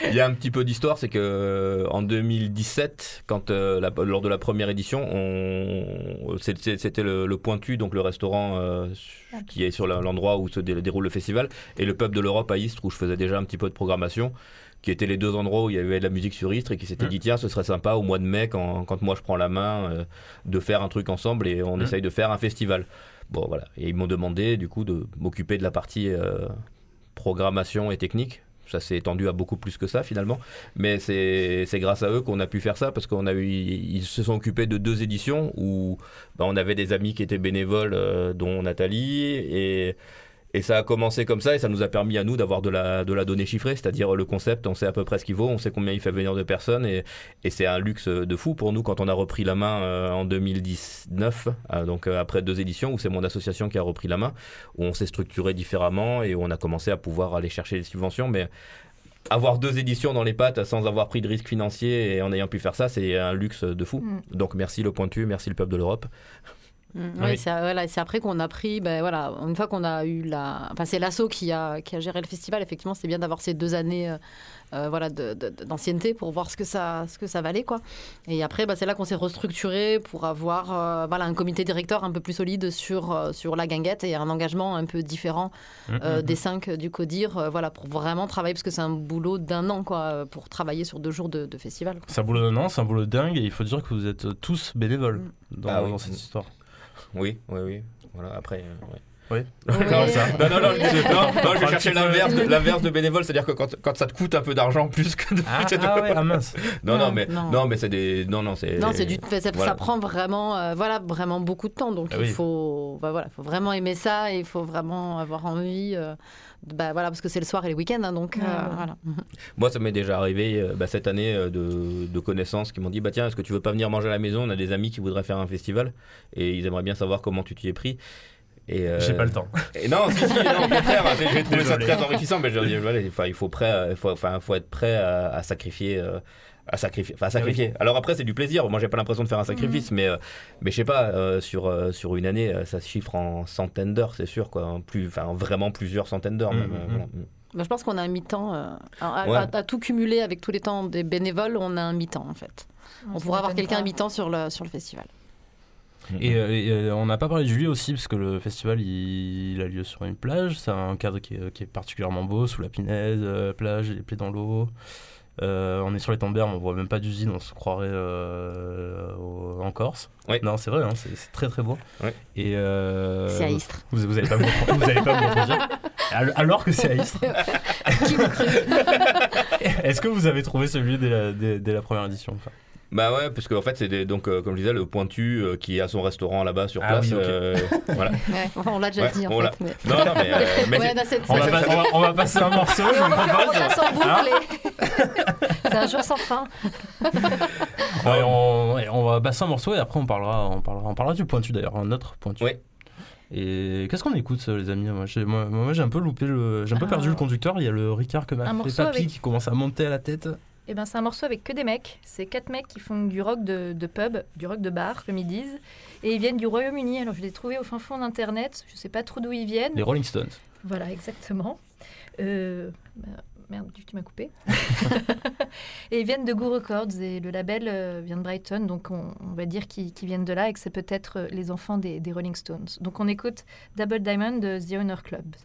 il y a un petit peu d'histoire, c'est que euh, en 2017, quand euh, la- lors de la première édition, on, c'était le, le Pointu, donc le restaurant euh, qui est sur l'endroit où se dé- déroule le festival, et le pub de l'Europe à Istres, où je faisais déjà un petit peu de programmation, qui étaient les deux endroits où il y avait de la musique sur Istres et qui s'étaient Mm. dit tiens, ce serait sympa au mois de mai quand, quand moi je prends la main euh, de faire un truc ensemble et on Mm. essaye de faire un festival. Bon voilà, et ils m'ont demandé du coup de m'occuper de la partie euh, programmation et technique. Ça s'est étendu à beaucoup plus que ça finalement, mais c'est c'est grâce à eux qu'on a pu faire ça parce qu'on a eu ils se sont occupés de deux éditions où bah, on avait des amis qui étaient bénévoles, euh, dont Nathalie et et ça a commencé comme ça et ça nous a permis à nous d'avoir de la, de la donnée chiffrée, c'est-à-dire le concept, on sait à peu près ce qu'il vaut, on sait combien il fait venir de personnes et, et c'est un luxe de fou pour nous quand on a repris la main euh, en 2019, euh, donc euh, après deux éditions où c'est mon association qui a repris la main, où on s'est structuré différemment et où on a commencé à pouvoir aller chercher des subventions, mais avoir deux éditions dans les pattes sans avoir pris de risque financier et en ayant pu faire ça, c'est un luxe de fou. Mm. Donc merci le pointu, merci le peuple de l'Europe. Mm, Oui. oui, c'est voilà, c'est après qu'on a pris, ben voilà, une fois qu'on a eu la, enfin c'est l'asso qui a qui a géré le festival. Effectivement, c'est bien d'avoir ces deux années, euh, euh, voilà, de- de- de- d'ancienneté pour voir ce que ça ce que ça valait quoi. Et après, bah, c'est là qu'on s'est restructuré pour avoir, euh, voilà, un comité directeur un peu plus solide sur sur la guinguette et un engagement un peu différent euh, Mhm. des cinq du CODIR, euh, voilà, pour vraiment travailler parce que c'est un boulot d'un an quoi, pour travailler sur deux jours de, de festival. quoi. C'est un boulot non, c'est un boulot dingue et il faut dire que vous êtes tous bénévoles dans, Ah oui. cette histoire. Oui, oui, oui. Voilà, après. euh, ouais. Oui. Non, ça- non, non, non, je, non, non, je Un cherchais l'inverse de, [LAUGHS] l'inverse de bénévole, c'est-à-dire que quand, quand ça te coûte un peu d'argent plus que de. Ah, ah ouais, ah mince. [LAUGHS] non, non, Non, mais, non. non. mais c'est des. Non, non, c'est. Non, c'est du, ça, prend vraiment, euh, voilà, vraiment beaucoup de temps. Donc Ah il oui. faut, bah, voilà, faut vraiment aimer ça et il faut vraiment avoir envie. euh, bah, voilà, parce que c'est le soir et les week-ends, hein, donc euh, Ouais, ouais. voilà. Moi, ça m'est déjà arrivé euh, bah, cette année euh, de, de connaissances qui m'ont dit bah tiens, est-ce que tu veux pas venir manger à la maison? On a des amis qui voudraient faire un festival et ils aimeraient bien savoir comment tu t'y es pris. Et, euh, J'ai pas le temps. Et non, si, si, non, au contraire, j'ai trouvé ça très enrichissant, mais je dis, voilà, il faut, prêt, il faut, enfin, faut être prêt à, à sacrifier. euh, à sacrifier, enfin, à sacrifier. Alors après, c'est du plaisir. Moi, j'ai pas l'impression de faire un sacrifice, mais, euh, mais je sais pas, euh, sur, euh, sur une année, ça se chiffre en centaines d'heures, c'est sûr, quoi. En Plus, enfin, vraiment plusieurs centaines d'heures, même. Mhm. euh, voilà. Bah, je pense qu'on a un mi-temps, euh, à, Ouais. à- à tout cumuler avec tous les temps des bénévoles, on a un mi-temps en fait. On ça pourrait avoir quelqu'un mi-temps sur le, sur le festival. Et, et, on n'a pas parlé de Julie aussi, parce que le festival il, il a lieu sur une plage. C'est un cadre qui est, qui est particulièrement beau, sous la pinaise, plage, les pieds dans l'eau. Euh, on est sur les Berme, on voit même pas d'usine, on se croirait euh, au- en Corse. Oui. Non, c'est vrai, hein, c'est très très beau. Et euh, C'est à Istres. Vous, vous allez pas me contredire. Al- Alors que c'est à Istres. [LAUGHS] Qui vous cru Est-ce que vous avez trouvé ce lieu dès la, dès- dès la première édition enfin, Bah ouais, parce qu'en fait, c'est donc, euh, comme je disais, le pointu euh, qui a son restaurant là-bas sur Ah place. oui, euh, voilà. [LAUGHS] Ouais, on l'a déjà Ouais, dit en on l'a- fait. Mais... Non, non, mais. euh, mais Ouais, c'est- dans cette- on, va Ouais, pas- on va- on va passer un morceau, je vous On propose. passe en boucle. C'est un jour sans fin. [LAUGHS] Ouais, on, va passer un morceau et après on parlera, on parlera, on parlera du pointu d'ailleurs, un autre pointu. Ouais. Et qu'est-ce qu'on écoute, euh, les amis? Moi, j'ai, moi, moi, j'ai un peu loupé, le, j'ai un peu Ah. perdu le conducteur. Il y a le Ricard que m'a fait morceau papy avec- qui commence à monter à la tête. Et ben c'est un morceau avec que des mecs. C'est quatre mecs qui font du rock de, de pub, du rock de bar, comme ils disent. Et ils viennent du Royaume-Uni. Alors je les ai trouvés au fin fond d'internet. Je sais pas trop d'où ils viennent. Les Rolling Stones. Voilà, exactement. Euh, bah, merde, tu m'as coupé. [LAUGHS] et ils viennent de Goo Records et le label euh, vient de Brighton, donc on, va dire qu'ils qu'ils viennent de là et que c'est peut-être euh, les enfants des, des Rolling Stones. Donc on écoute Double Diamond de The Honor Club.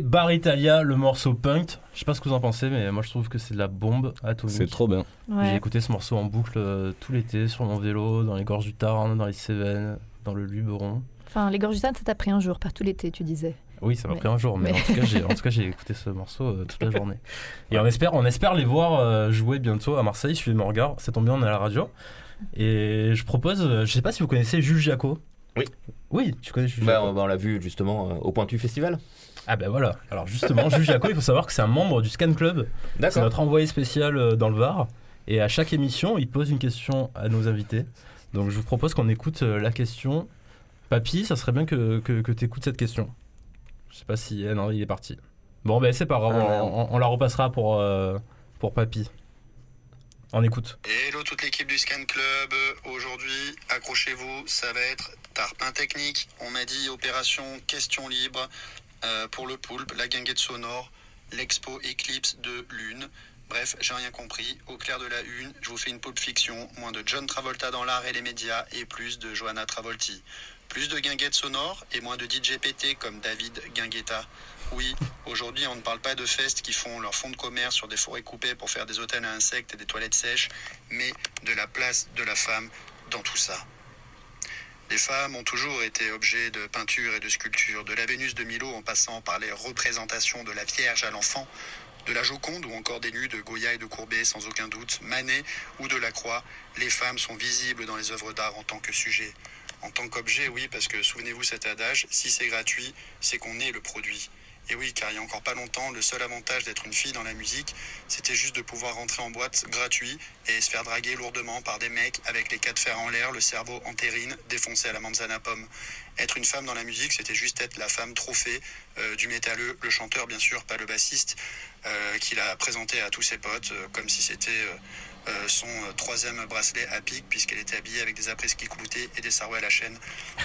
Bar Italia, le morceau Punk. Je sais pas ce que vous en pensez, mais moi je trouve que c'est de la bombe atomique. C'est trop bien. J'ai écouté ce morceau en boucle euh, tout l'été sur mon vélo, dans les gorges du Tarn, dans les Cévennes, dans le Luberon. Enfin, les gorges du Tarn, ça t'a pris un jour, pas tout l'été, tu disais. Oui, ça m'a Mais- pris un jour, mais, mais- [LAUGHS] en tout cas, j'ai, écouté ce morceau euh, toute la journée. Et on espère, on espère les voir euh, jouer bientôt à Marseille. Suivez mon regard, ça tombe bien, on est à la radio. Et je propose, euh, je sais pas si vous connaissez Jules Jaco. Oui. Oui, tu connais Jules Bah, Jaco. on, bah, on l'a vu justement euh, au Pointu Festival. Ah ben voilà. Alors justement, Jules Jaco, il faut savoir que c'est un membre du Scan Club. C'est notre envoyé spécial euh, dans le Var. Et à chaque émission, il pose une question à nos invités. Donc je vous propose qu'on écoute euh, la question. Papy, ça serait bien que, que, tu écoutes cette question. Je sais pas si. ah non, il est parti. Bon, ben c'est pas grave, Ah, on, merde. on- on la repassera pour, euh, pour Papy. On écoute. Hello toute l'équipe du Scan Club. Aujourd'hui, accrochez-vous, ça va être tarpin technique. On m'a dit opération question libre euh, pour le poulpe, la guinguette sonore, l'expo éclipse de lune. Bref, j'ai rien compris. Au clair de la une, je vous fais une pulp fiction, moins de John Travolta dans l'art et les médias et plus de Johanna Travolti. Plus de guinguettes sonores et moins de DJ PT comme David Guinguetta. Oui, aujourd'hui on ne parle pas de festes qui font leur fonds de commerce sur des forêts coupées pour faire des hôtels à insectes et des toilettes sèches, mais de la place de la femme dans tout ça. Les femmes ont toujours été objets de peinture et de sculpture, de la Vénus de Milo en passant par les représentations de la Vierge à l'enfant, de la Joconde ou encore des nus de Goya et de Courbet sans aucun doute, Manet ou de Lacroix, les femmes sont visibles dans les œuvres d'art en tant que sujet. En tant qu'objet, oui, parce que souvenez-vous cet adage, si c'est gratuit, c'est qu'on est le produit. Et oui, car il y a encore pas longtemps, le seul avantage d'être une fille dans la musique, c'était juste de pouvoir rentrer en boîte gratuit et se faire draguer lourdement par des mecs avec les quatre fers en l'air, le cerveau en terrine, défoncé à la manzana pomme. Être une femme dans la musique, c'était juste être la femme trophée euh, du métalleux, le chanteur bien sûr, pas le bassiste, euh, qu'il a présenté à tous ses potes euh, comme si c'était euh, son euh, troisième bracelet à pic, puisqu'elle était habillée avec des après-ski cloutés et des sarouets à la chaîne.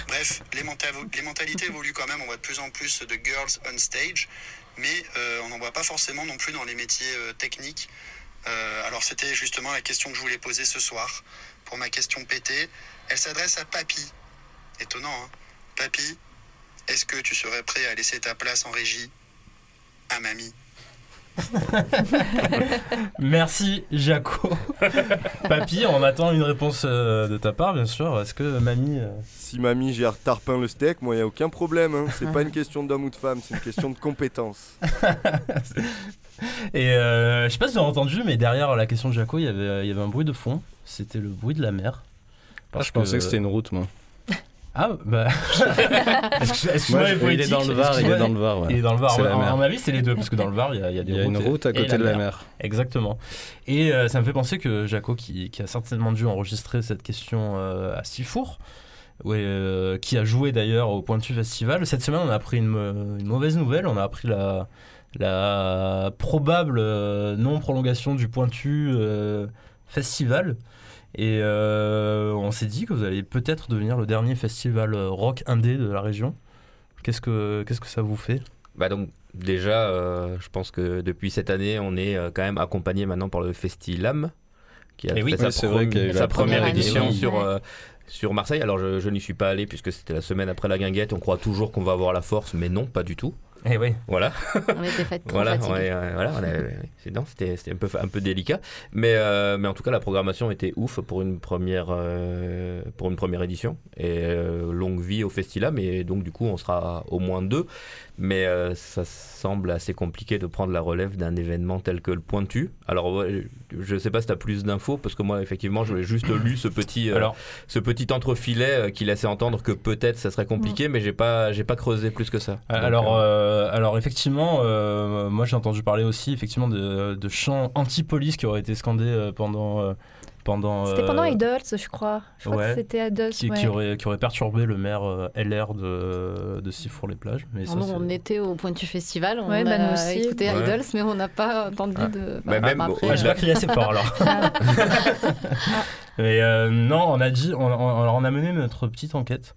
Bref, les, menta- les mentalités évoluent quand même, on voit de plus en plus de girls on stage, mais euh, on n'en voit pas forcément non plus dans les métiers techniques. Alors c'était justement la question que je voulais poser ce soir. Pour ma question pétée, elle s'adresse à Papy. Étonnant, hein Papy, est-ce que tu serais prêt à laisser ta place en régie? À mamie [LAUGHS] Merci Jaco. [LAUGHS] Papy, on attend une réponse euh, de ta part, bien sûr. Est-ce que mamie. euh, Si mamie gère tarpin le steak, moi, il a aucun problème. hein. C'est pas une question d'homme ou de femme, c'est une question de compétence. [LAUGHS] Et euh, je sais pas si vous avez entendu, mais derrière la question de Jaco, il y avait, il y avait un bruit de fond. C'était le bruit de la mer. Ah, je pensais que c'était une route, moi. Ah, bah. [LAUGHS] Excuse- excuse-moi, il est dans le Var, il est dans le Var. ouais. Il est dans le Var. C'est la En- mer. En avis, c'est les deux, parce que dans le Var, il y a, il y a des Il y a une routes et- route à côté de la mer. Exactement. Et euh, ça me fait penser que Jaco, qui, qui a certainement dû enregistrer cette question euh, à Sifour, ouais, euh, qui a joué d'ailleurs au Pointu Festival, cette semaine, on a appris une, une mauvaise nouvelle. On a appris la, la probable euh, non-prolongation du Pointu euh, Festival. Et euh, on s'est dit que vous allez peut-être devenir le dernier festival euh, rock indé de la région. Qu'est-ce que, qu'est-ce que ça vous fait? Bah donc déjà, euh, je pense que depuis cette année, on est euh, quand même accompagné maintenant par le Festilam, qui a Eh oui. fait Oui, sa, vrai prom- qu'il y a eu sa la première première édition année, sur, euh, sur Marseille. Alors je, je n'y suis pas allé puisque c'était la semaine après la guinguette. On croit toujours qu'on va avoir la force, mais non, pas du tout. Eh oui. Voilà. On était fait trop Voilà, c'était c'était un peu, un peu délicat, mais, euh, mais en tout cas la programmation était ouf pour une première, euh, pour une première édition et euh, longue vie au Festival, mais donc du coup on sera au moins deux, mais euh, ça semble assez compliqué de prendre la relève d'un événement tel que le Pointu. Alors ouais, je sais pas si tu as plus d'infos parce que moi effectivement j'ai juste [COUGHS] lu ce petit, euh, Alors, ce petit entrefilet euh, qui laissait entendre que peut-être ça serait compliqué, mais j'ai pas, j'ai pas creusé plus que ça. Donc, Alors, euh, euh, alors effectivement, euh, moi j'ai entendu parler aussi effectivement de, de chants anti-police qui auraient été scandés euh, pendant, euh, pendant C'était euh, pendant Idols, je crois. Je crois ouais. que c'était Idols. qui, ouais. qui aurait qui aurait perturbé le maire euh, LR de de Sifour-les-Plages. Mais ça, c'est- on était au Pointu Festival, on Ouais, bah, a aussi. écouté Ouais. Idols, mais on n'a pas entendu Ah. de. Bah, même après, Ah, j'ai euh, pas crié assez fort alors. [LAUGHS] [LAUGHS] Mais euh, non, on a dit, on, on- alors on a mené notre petite enquête.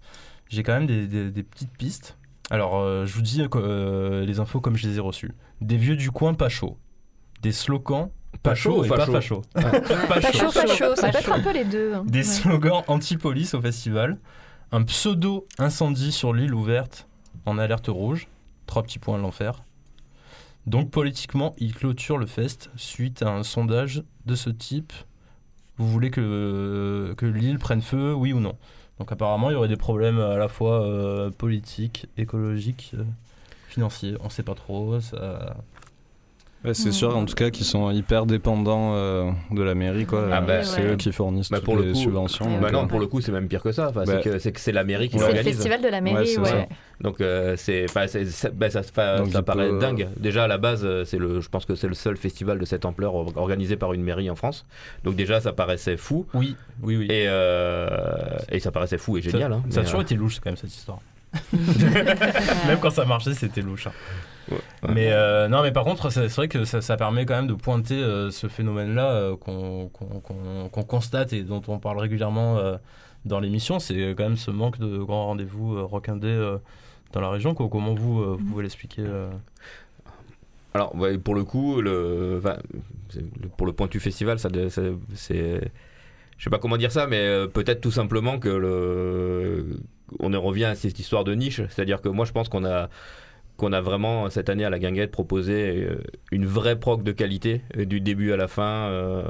J'ai quand même des, des- des petites pistes. Alors, euh, je vous dis euh, les infos comme je les ai reçues. Des vieux du coin pas chaud. Des slogans pas chaud et pas facho. Pas chaud. pas chaud. [LAUGHS] Ça peut être un peu les deux. hein. Des Ouais. slogans anti-police au festival. Un pseudo-incendie sur l'île ouverte en alerte rouge. Trois petits points de l'enfer. Donc politiquement, il clôture le fest suite à un sondage de ce type. Vous voulez que, que l'île prenne feu, oui ou non? Donc apparemment, il y aurait des problèmes à la fois euh, politiques, écologiques, euh, financiers. On sait pas trop. Ça... Ouais, c'est sûr, en tout cas, qu'ils sont hyper dépendants euh, de la mairie, quoi. Ah bah, c'est ouais. eux qui fournissent Bah, toutes pour le les coup, subventions. Ouais, Bah donc, non, euh, pour le coup, c'est même pire que ça. Enfin, Bah, c'est que c'est la mairie qui C'est le l'organise. festival de la mairie, ouais. Donc euh, c'est, ça, bah, ça, ça- Donc, ça il paraît peut- dingue. Déjà à la base, euh, c'est le, je pense que c'est le seul festival de cette ampleur or- organisé par une mairie en France. Donc déjà, ça paraissait fou. Oui, oui, oui. Et, euh, et ça paraissait fou et Ça- génial. hein. Ça, a Mais, toujours euh, été louche quand même cette histoire. [LAUGHS] même quand ça marchait, c'était louche. hein. Ouais. Mais euh, non, mais par contre, c'est vrai que ça, ça permet quand même de pointer euh, ce phénomène-là euh, qu'on constate et dont on parle régulièrement euh, dans l'émission. C'est quand même ce manque de grands rendez-vous rockindés dans la région. quoi. Comment vous, vous pouvez l'expliquer Alors, ouais, pour le coup, le, enfin, c'est- le- pour le Pointu Festival, ça, ça- c'est. Je sais pas comment dire ça, mais peut-être tout simplement que le. On en revient à cette histoire de niche. C'est-à-dire que moi, je pense qu'on a qu'on a vraiment cette année à la Guinguette proposé euh, une vraie prog de qualité euh, du début à la fin euh,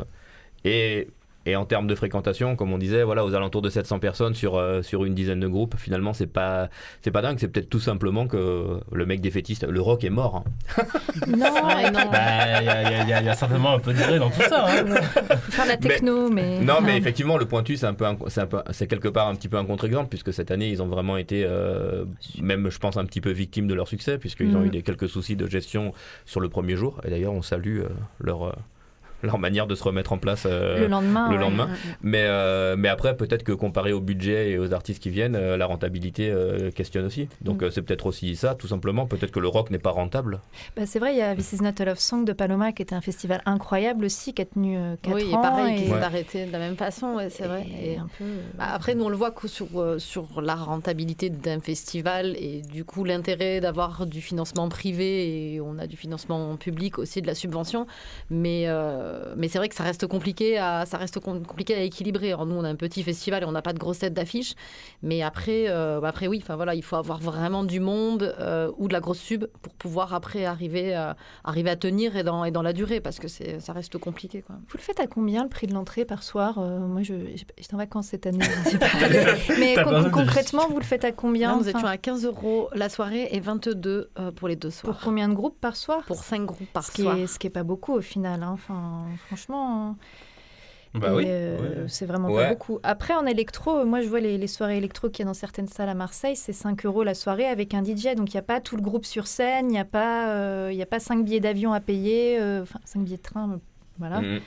et et en termes de fréquentation, comme on disait, voilà, aux alentours de 700 personnes sur, euh, sur une dizaine de groupes, finalement, c'est pas, c'est pas dingue. C'est peut-être tout simplement que le mec des fétistes, le rock est mort. hein. [LAUGHS] Non, Ouais, non. Bah, Il y, a- il y a- il y y a certainement un peu d'idée dans tout ça. hein. de la techno, mais. Non, mais effectivement, le pointu, c'est un peu, un- c'est un peu, c'est quelque part un petit peu un contre-exemple, puisque cette année, ils ont vraiment été, euh, même, je pense, un petit peu victimes de leur succès, puisqu'ils ont Mm. eu des, quelques soucis de gestion sur le premier jour. Et d'ailleurs, on salue euh, leur, euh, leur manière de se remettre en place euh, le lendemain. le ouais. lendemain. Mais, euh, mais après, peut-être que comparé au budget et aux artistes qui viennent, euh, la rentabilité euh, questionne aussi. Donc, Mm. euh, c'est peut-être aussi ça, tout simplement. Peut-être que le rock n'est pas rentable. Bah, c'est vrai, il y a This Is Not a Love Song de Paloma qui était un festival incroyable aussi, qui a tenu 4 Oui, ans. pareil, qui et- s'est arrêté de la même façon, ouais, c'est vrai. et Et- un peu. Bah, après, nous, on le voit que sur, euh, sur la rentabilité d'un festival et du coup l'intérêt d'avoir du financement privé et on a du financement public aussi, de la subvention. Mais, euh, mais c'est vrai que ça reste compliqué à, ça reste com- compliqué à équilibrer. Alors, nous, on a un petit festival et on n'a pas de grosse tête d'affiche. Mais après, euh, bah, après oui, enfin, voilà, il faut avoir vraiment du monde euh, ou de la grosse sub pour pouvoir après arriver, à- arriver à tenir et dans, et dans la durée parce que c'est, ça reste compliqué. Quoi. Vous le faites à combien le prix de l'entrée par soir? Euh, Moi, je, j'étais en vacances cette année. [LAUGHS] Mais con- concrètement, vous le faites à combien? Là, nous enfin, étions à 15 euros la soirée et 22 euh, pour les deux Pour soirs. combien de groupes par soir? Pour 5 groupes par ce qui, soir. est, ce qui est pas beaucoup au final. hein. Enfin, franchement. Bah Et, oui. euh, Ouais. C'est vraiment Ouais. pas beaucoup. Après, en électro, moi je vois les, les soirées électro qu'il y a dans certaines salles à Marseille, c'est 5 euros la soirée avec un DJ. Donc il n'y a pas tout le groupe sur scène, il n'y a pas, euh, il y a pas 5 billets d'avion à payer, euh, enfin 5 billets de train. euh, Voilà. Mm.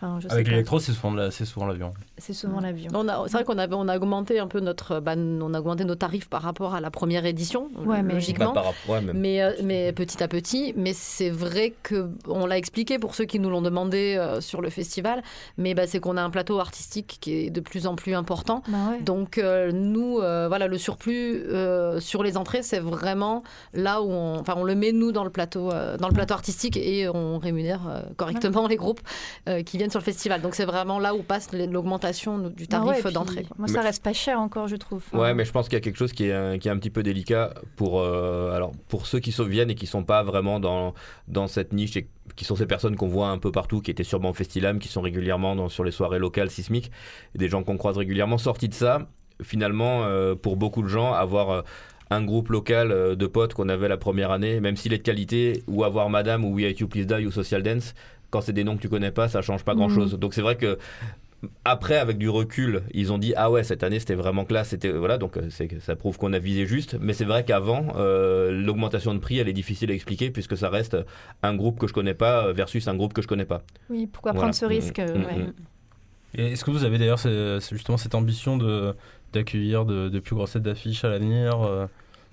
Enfin, je sais Avec l'électro, c'est souvent, la- c'est souvent l'avion. C'est souvent l'avion. On a- C'est vrai qu'on avait, on a augmenté un peu notre, bah, on a augmenté nos tarifs par rapport à la première édition, Ouais, mais- logiquement. Bah, par rapport- ouais, même. Mais, euh, mais petit à petit, mais c'est vrai que on l'a expliqué pour ceux qui nous l'ont demandé euh, sur le festival, mais bah, c'est qu'on a un plateau artistique qui est de plus en plus important. Bah ouais. Donc euh, nous, euh, voilà, le surplus euh, sur les entrées, c'est vraiment là où on, enfin, on le met nous dans le plateau, euh, dans le plateau artistique et on rémunère euh, correctement les groupes euh, qui viennent sur le festival. Donc c'est vraiment là où passe l'augmentation du Ah tarif ouais, puis d'entrée. quoi. Moi, ça Mais- reste pas cher encore, je trouve. Enfin, Ouais, mais je pense qu'il y a quelque chose qui est, un- qui est un petit peu délicat pour, euh, alors, pour ceux qui viennent et qui sont pas vraiment dans, dans cette niche et qui sont ces personnes qu'on voit un peu partout, qui étaient sûrement au Festilam, qui sont régulièrement dans- sur les soirées locales sismiques, des gens qu'on croise régulièrement. Sortis de ça, finalement, euh, pour beaucoup de gens, avoir euh, un groupe local euh, de potes qu'on avait la première année, même s'il est de qualité, ou avoir Madame ou We Hate You Please Die ou Social Dance, quand c'est des noms que tu connais pas, ça change pas grand chose. Donc c'est vrai que après, avec du recul, ils ont dit ah ouais cette année c'était vraiment classe, c'était voilà donc euh, ça prouve qu'on a visé juste. Mais c'est vrai qu'avant euh, l'augmentation de prix elle est difficile à expliquer puisque ça reste un groupe que je connais pas versus un groupe que je connais pas. Oui, pourquoi Voilà. prendre ce risque Mm, euh, mm, ouais. mm. Et est-ce que vous avez d'ailleurs justement cette ambition de d'accueillir de, de plus grosses têtes d'affiches à l'avenir euh,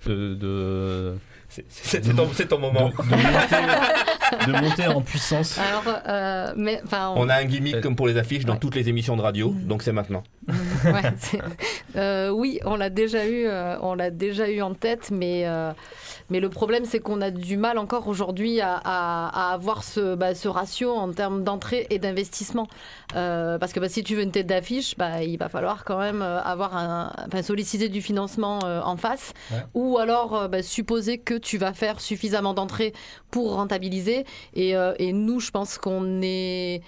de, de, C'est- ton, moment. de- de monter- de monter en puissance. Alors, euh, mais On a un gimmick comme pour les affiches dans Ouais. toutes les émissions de radio, donc c'est maintenant. [LAUGHS] Ouais, euh, oui, on l'a déjà eu, euh, on l'a déjà eu en tête, mais euh, mais le problème c'est qu'on a du mal encore aujourd'hui à, à- à avoir ce, bah, ce ratio en termes d'entrée et d'investissement, parce que bah, si tu veux une tête d'affiche, bah, il va falloir quand même avoir un, enfin, solliciter du financement en face, Ouais. ou alors supposer que tu vas faire suffisamment d'entrées pour rentabiliser. Et, et nous, je pense qu'on est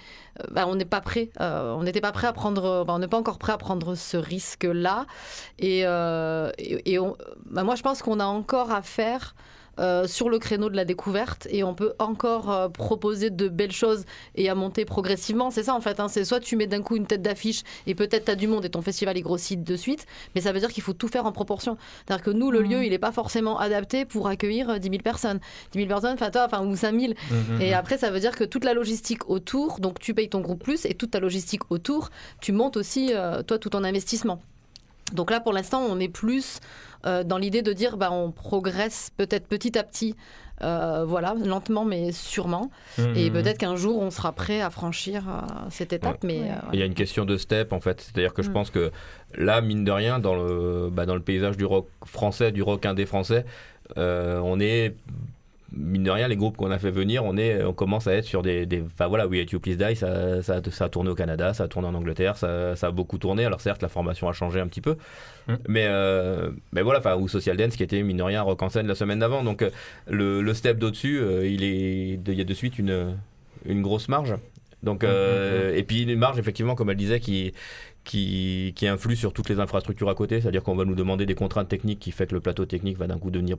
bah, on n'est pas prêt. euh, on n'était pas prêt à prendre. bah, on n'est pas encore prêt à prendre ce risque-là. Et, euh, et, et on- bah, moi, je pense qu'on a encore à faire. Euh, sur le créneau de la découverte et on peut encore euh, proposer de belles choses et à monter progressivement. C'est ça en fait. hein. C'est soit tu mets d'un coup une tête d'affiche et peut-être tu as du monde et ton festival est grossit de suite, mais ça veut dire qu'il faut tout faire en proportion. C'est-à-dire que nous, le lieu, il n'est pas forcément adapté pour accueillir euh, 10 000 personnes. 10 000 personnes, enfin toi, enfin, ou 5 000. Mhm. Et après, ça veut dire que toute la logistique autour, donc tu payes ton groupe plus, et toute ta logistique autour, tu montes aussi, euh, toi, tout ton investissement. Donc là, pour l'instant, on est plus euh, dans l'idée de dire, bah, on progresse peut-être petit à petit, euh, voilà, lentement mais sûrement. Et Mhm. peut-être qu'un jour, on sera prêt à franchir euh, cette étape. Mais Ouais. Il y a une question de step en fait, c'est-à-dire que je pense que là, mine de rien, dans le, bah, dans le paysage du rock français, du rock indé français, euh, on est mine de rien, les groupes qu'on a fait venir, on, est, on commence à être sur des. enfin voilà, We Hate You Please Die, ça, ça, ça a tourné au Canada, ça a tourné en Angleterre, ça, ça a beaucoup tourné. Alors certes, la formation a changé un petit peu, Mm. mais, euh, mais voilà, enfin, ou Social Dance qui était mine de rien rock en scène la semaine d'avant. Donc euh, le, le step d'au-dessus, euh, il, est, il y a de suite une, une grosse marge. Donc, euh, Et puis une marge, effectivement, comme elle disait, qui, qui, qui influe sur toutes les infrastructures à côté, c'est-à-dire qu'on va nous demander des contraintes techniques qui fait que le plateau technique va d'un coup devenir,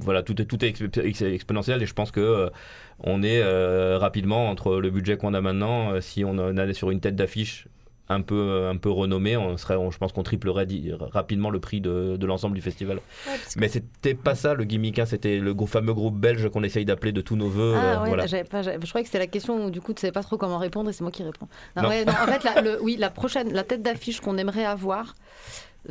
voilà, tout est, tout est exp- ex- exponentiel. Et je pense que euh, on est euh, rapidement entre le budget qu'on a maintenant, euh, si on allait sur une tête d'affiche un peu, un peu renommée, on serait, on- je pense qu'on triplerait rapidement le prix de, de l'ensemble du festival. Ouais, Mais c'était pas ça le gimmick, hein, c'était le gros- fameux groupe belge qu'on essaye d'appeler de tous nos voeux. Ah euh, ouais, voilà. pas, je croyais que c'était la question où du coup tu savais pas trop comment répondre et c'est moi qui réponds. Non, Non. ouais, non, en fait, la, le- oui, la [LAUGHS] prochaine, la tête d'affiche qu'on aimerait avoir,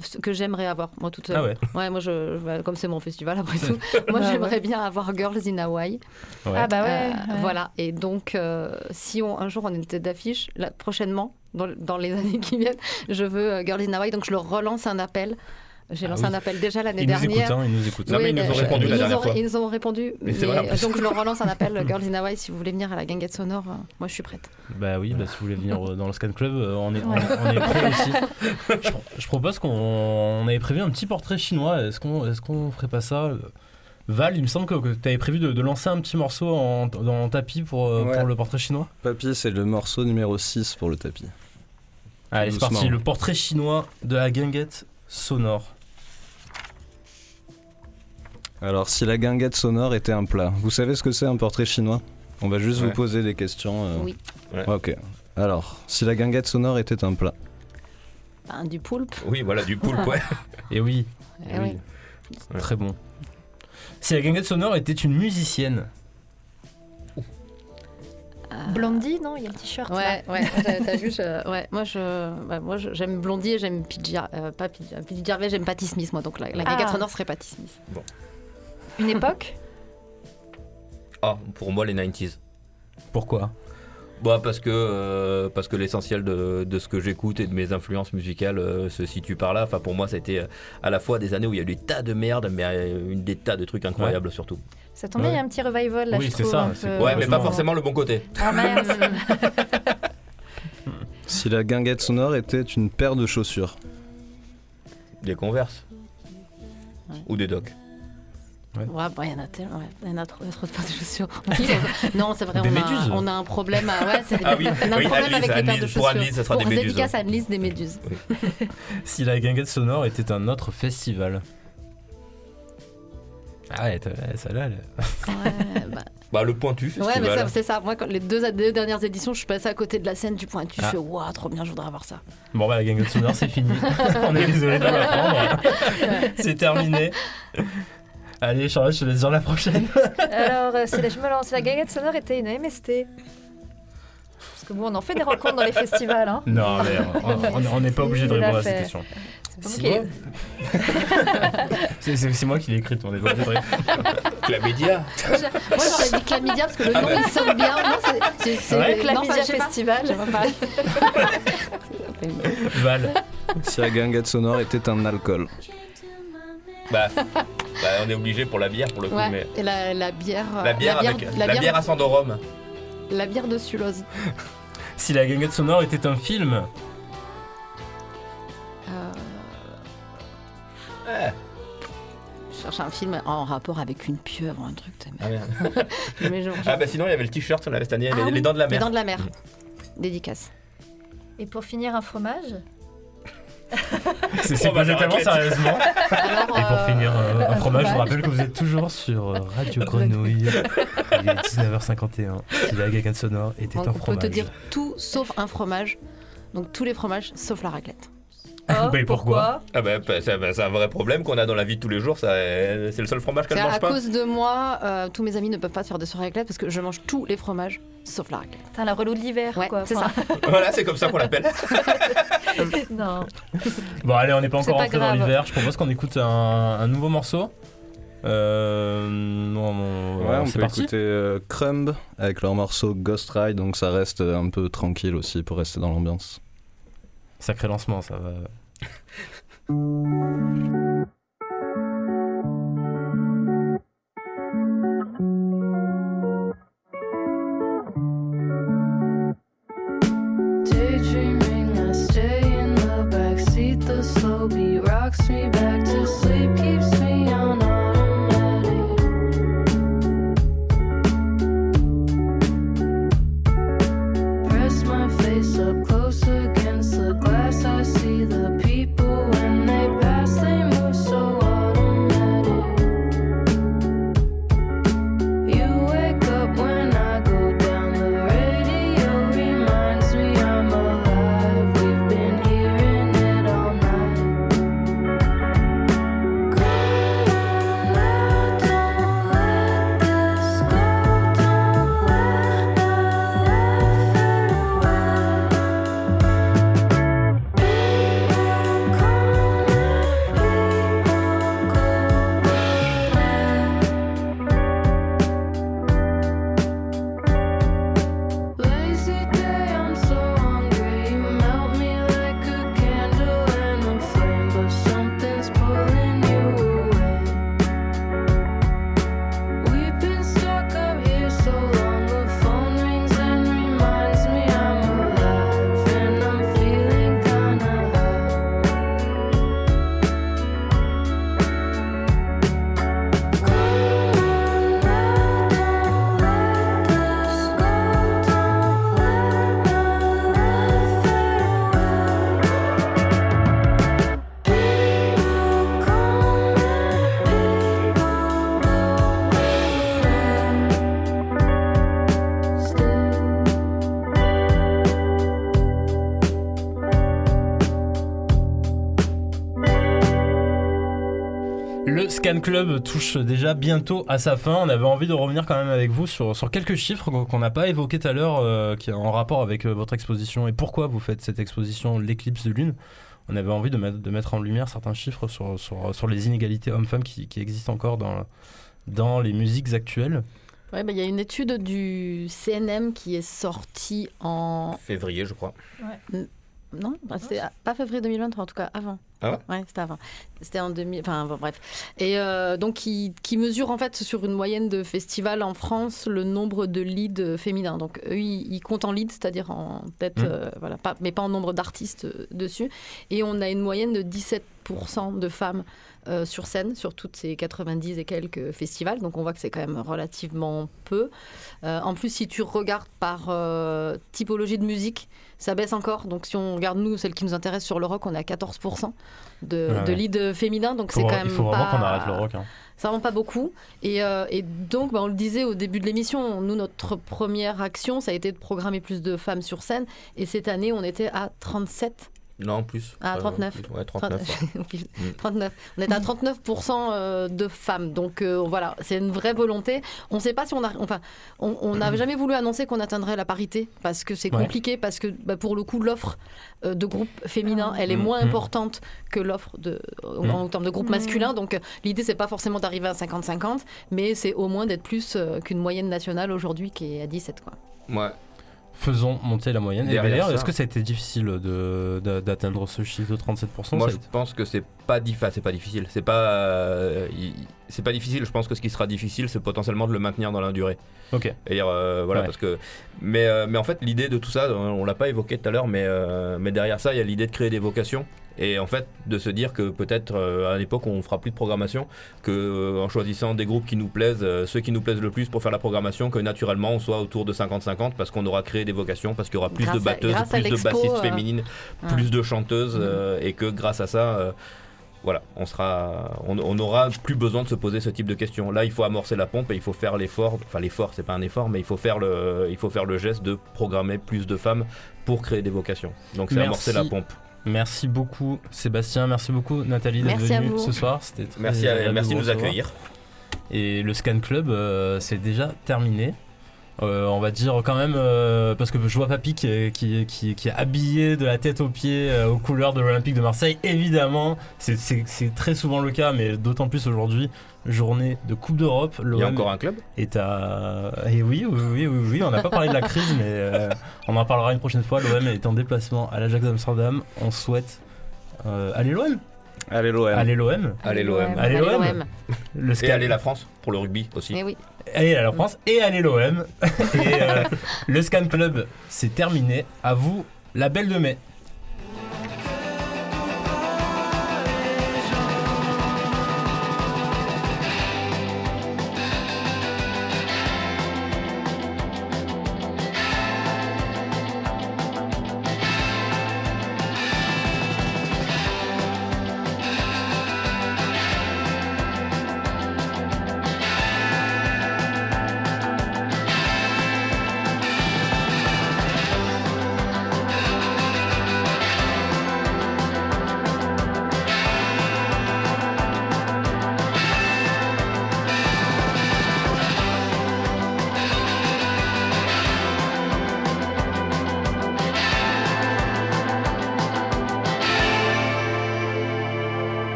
ce que j'aimerais avoir, moi toute seule. Ah ouais. moi je, je- comme c'est mon festival après tout, [LAUGHS] moi Bah j'aimerais ouais. bien avoir Girls in Hawaii. Ouais. Ah bah ouais. Euh, ouais. Voilà. Et donc, euh, si on, un jour on a une tête d'affiche, prochainement, dans, dans les [LAUGHS] années qui viennent, je veux euh, Girls in Hawaii. Donc je leur relance un appel. J'ai Ah lancé oui. un appel déjà l'année Ils nous dernière. écoutent, hein, ils nous écoutent. Non, mais ils nous ont répondu la ils dernière ont- fois. Ils nous ont répondu. Mais vrai, donc je leur relance un appel, [LAUGHS] Girls in Hawaii, si vous voulez venir à la guinguette sonore, euh, moi je suis prête. Bah oui, bah, si vous voulez venir euh, dans le Scan Club, euh, on est, Ouais. on est prêt aussi. [LAUGHS] Je, pro- je propose qu'on on avait prévu un petit portrait chinois. Est-ce qu'on est qu'on ferait pas ça euh, Val, il me semble que, tu avais prévu de, de lancer un petit morceau en, dans tapis pour, euh, Ouais. pour le portrait chinois? Papy, c'est le morceau numéro 6 pour le tapis. Allez, c'est parti. Le portrait chinois de la guinguette sonore. Alors, si la guinguette sonore était un plat, vous savez ce que c'est un portrait chinois? On va juste Ouais. vous poser des questions. euh. Oui. Ouais. Ok. Alors, si la guinguette sonore était un plat, Ben, du poulpe. Oui, voilà, du poulpe, ouais. [LAUGHS] Et oui, Eh oui. Ouais. très bon. Si la guinguette sonore était une musicienne. Euh, Blondie, non Il y a le t-shirt. là. Ouais, ouais, t'as vu, je- ouais, moi je, ouais, moi j'aime Blondie et j'aime Pidgey, euh, pas Pidgey, Gervais, j'aime Patti Smith, moi donc la, la Ah. guinguette sonore serait Patti Smith. Une époque? Ah, pour moi, les 90s. Pourquoi? Bah parce que, euh, parce que l'essentiel de, de ce que j'écoute et de mes influences musicales euh, se situe par là. Enfin, pour moi, c'était euh, à la fois des années où il y a eu des tas de merde, mais une des tas de trucs incroyables surtout. Ça tombe bien, il y a un petit revival là, Oui, c'est ça, Ouais, mais pas forcément le bon côté. Ah [LAUGHS] si la guinguette sonore était une paire de chaussures, Des converses. Ouais. Ou des docs. Ouais, bah, il y en a tellement, ouais, il y en a trop, il y a trop de paires de chaussures. [LAUGHS] Non, c'est vrai, on a, méduses. on a un problème, à, ouais, c'est des- Ah oui, on a un oui, problème Annelise, avec les paires de pour chaussures. Annelise, ça sera des méduses. dédicace à Annelise des méduses. [LAUGHS] Si la guinguette sonore était un autre festival. Ah ouais, ouais, celle-là, elle- Ouais, bah, [LAUGHS] Bah, le pointu Ouais, mais ça, c'est ça. Moi, quand les deux, deux dernières éditions, je suis passée à côté de la scène du pointu. Ah. Je fais, waouh, trop bien, je voudrais avoir ça. Bon bah la guinguette sonore c'est fini. On est désolé de l'apprendre. c'est terminé. Allez Charlotte, je te laisse dire la prochaine. [LAUGHS] Alors, euh, c'est la- je me lance. La sonore était une MST. Parce que bon, on en fait des rencontres dans les festivals. Hein. Non mais on- n'est pas obligé de répondre à cette question. C'est moi qui l'ai écrit, on est pas obligé de rire. [LAUGHS] Clamédia. Moi j'aurais dit Chlamydia parce que le nom il sonne bien. C'est- Ouais. non, Chlamydia. Festival. [LAUGHS] Val. Si la guinguette sonore était un alcool. Bah, bah, on est obligé pour la bière pour le coup, mais. Et la, la bière. euh, La bière, avec la la bière, bière à Sandorum. la bière de Sulose. Si la guinguette sonore était un film, Euh, Ouais. je cherche un film en rapport avec une pieuvre, un truc. Ah, merde. [LAUGHS] Mais genre- Ah bah sinon il y avait le t-shirt sur la veste Annie, Ah les, les dents de la Les mer. dents de la mer. Dédicace. Et pour finir, un fromage? [LAUGHS] c'est Fromage tellement raclette. sérieusement. Alors, Et pour euh, finir, euh, un fromage, je vous fromage. rappelle que vous êtes toujours sur euh, Radio Grenouille. Il est 19h51. Si la guinguette sonore était donc, un on peut fromage. te dire tout sauf un fromage. Donc tous les fromages sauf la raclette. Oh, Mais pourquoi Ah bah, bah, c'est c'est un vrai problème qu'on a dans la vie de tous les jours, ça, euh, c'est le seul fromage qu'elle mange à pas. cause de moi, euh, tous mes amis ne peuvent pas se faire de soirée raclette parce que je mange tous les fromages sauf la raclette. Putain, la relou de l'hiver, Ouais, quoi. c'est Enfin, [LAUGHS] voilà, c'est comme ça qu'on l'appelle. [LAUGHS] non. Bon, allez, on n'est pas encore rentré dans l'hiver. Je propose qu'on écoute un, un nouveau morceau. Euh, non, Ouais, on peut parti. écouter euh, Crumb avec leur morceau Ghost Ride, donc ça reste un peu tranquille aussi pour rester dans l'ambiance. Sacré lancement, ça va. Daydreaming, I stay in the backseat. The slow beat rocks me back to sleep, keeps me Le Scan Club touche déjà bientôt à sa fin. On avait envie de revenir quand même avec vous sur, sur quelques chiffres qu'on- n'a pas évoqués tout à l'heure, euh, qui est en rapport avec euh, votre exposition et pourquoi vous faites cette exposition, l'éclipse de lune. On avait envie de mettre, de mettre en lumière certains chiffres sur, sur, sur les inégalités hommes-femmes qui, qui existent encore dans, dans les musiques actuelles. Ouais, bah, il y a une étude du CNM qui est sortie en. Février, je crois. Non, bah, c'était pas février 2023, en tout cas avant. Ah ouais Ouais, c'était avant. C'était en 2000. Enfin, bon, bref. Et euh, donc, qui, qui mesure en fait sur une moyenne de festivals en France le nombre de leads féminins. Donc, eux, ils, ils comptent en leads, c'est-à-dire en tête, Mhm. euh, voilà, pas, mais pas en nombre d'artistes euh, dessus. Et on a une moyenne de 17% de femmes euh, sur scène, sur toutes ces 90 et quelques festivals. Donc, on voit que c'est quand même relativement peu. Euh, en plus, si tu regardes par euh, typologie de musique, ça baisse encore. Donc, si on regarde nous, celle qui nous intéresse sur le rock, on est à 14% de, Ouais, de ouais. leads féminins. Donc, c'est quand même il faut vraiment pas- qu'on arrête le rock. hein. c'est vraiment pas beaucoup. Et, euh, et donc, bah, on le disait au début de l'émission, nous, notre première action, ça a été de programmer plus de femmes sur scène. Et cette année, on était à 37 Non, plus. Ah, Euh, 39. plus, Ouais, 39. ouais. [LAUGHS] 39. On est à 39% euh, de femmes. Donc euh, voilà, c'est une vraie volonté. On ne sait pas si on a. Enfin, on on n'a jamais voulu annoncer qu'on atteindrait la parité parce que c'est Ouais. compliqué, parce que bah, pour le coup, l'offre euh, de groupe féminin, elle est Mm. moins Mm. importante que l'offre de, en, Mm. en termes de groupe Mm. masculin. Donc euh, l'idée, c'est pas forcément d'arriver à 50-50, mais c'est au moins d'être plus euh, qu'une moyenne nationale aujourd'hui qui est à 17. Quoi. Ouais. Faisons monter la moyenne. Et Derrière d'ailleurs, est-ce que ça a été difficile de- de- d'atteindre ce chiffre de 37% Moi, je été- pense que c'est pas dif- enfin, c'est pas difficile. C'est pas, euh, c'est pas difficile. Je pense que ce qui sera difficile, c'est potentiellement de le maintenir dans la durée. Ok. Et euh, voilà, Ouais. parce que, mais, euh, mais en fait, l'idée de tout ça, on l'a pas évoqué tout à l'heure, mais, mais derrière ça, il y a l'idée de créer des vocations. Et en fait, de se dire que peut-être euh, à l'époque où on fera plus de programmation, que euh, en choisissant des groupes qui nous plaisent, euh, ceux qui nous plaisent le plus pour faire la programmation, que naturellement on soit autour de 50-50 parce qu'on aura créé des vocations, parce qu'il y aura plus Grâce de batteuses, à plus de bassistes euh, féminines, ouais. plus de chanteuses, euh, et que grâce à ça, euh, voilà, on sera, on, on aura plus besoin de se poser ce type de questions. Là, il faut amorcer la pompe et il faut faire l'effort. Enfin, l'effort, c'est pas un effort, mais il faut faire le, il faut faire le geste de programmer plus de femmes pour créer des vocations. Donc, c'est amorcer la pompe. Merci beaucoup Sébastien, merci beaucoup Nathalie d'être venue ce soir. C'était très Merci, à- merci de nous accueillir. Et le Scan Club, euh, c'est déjà terminé. Euh, on va dire quand même, euh, parce que je vois Papy qui est, qui, est- qui qui est habillé de la tête aux pieds euh, aux couleurs de l'Olympique de Marseille. Évidemment, c'est- c'est c'est très souvent le cas, mais d'autant plus aujourd'hui, journée de Coupe d'Europe. Il y a encore un club? est à. Et oui, oui, oui, oui, oui, on n'a pas parlé de la crise, mais euh, on en parlera une prochaine fois. L'OM est en déplacement à l'Ajax d'Amsterdam. On souhaite. Euh, allez l'OM Allez, l'OM. Allez l'OM Allez l'OM. Allez Allez, l'OM. Le Et allez la France pour le rugby aussi. Eh oui. Allez à la France et allez l'OM. [LAUGHS] et euh, le Scan Club, c'est terminé. À vous, la belle de mai.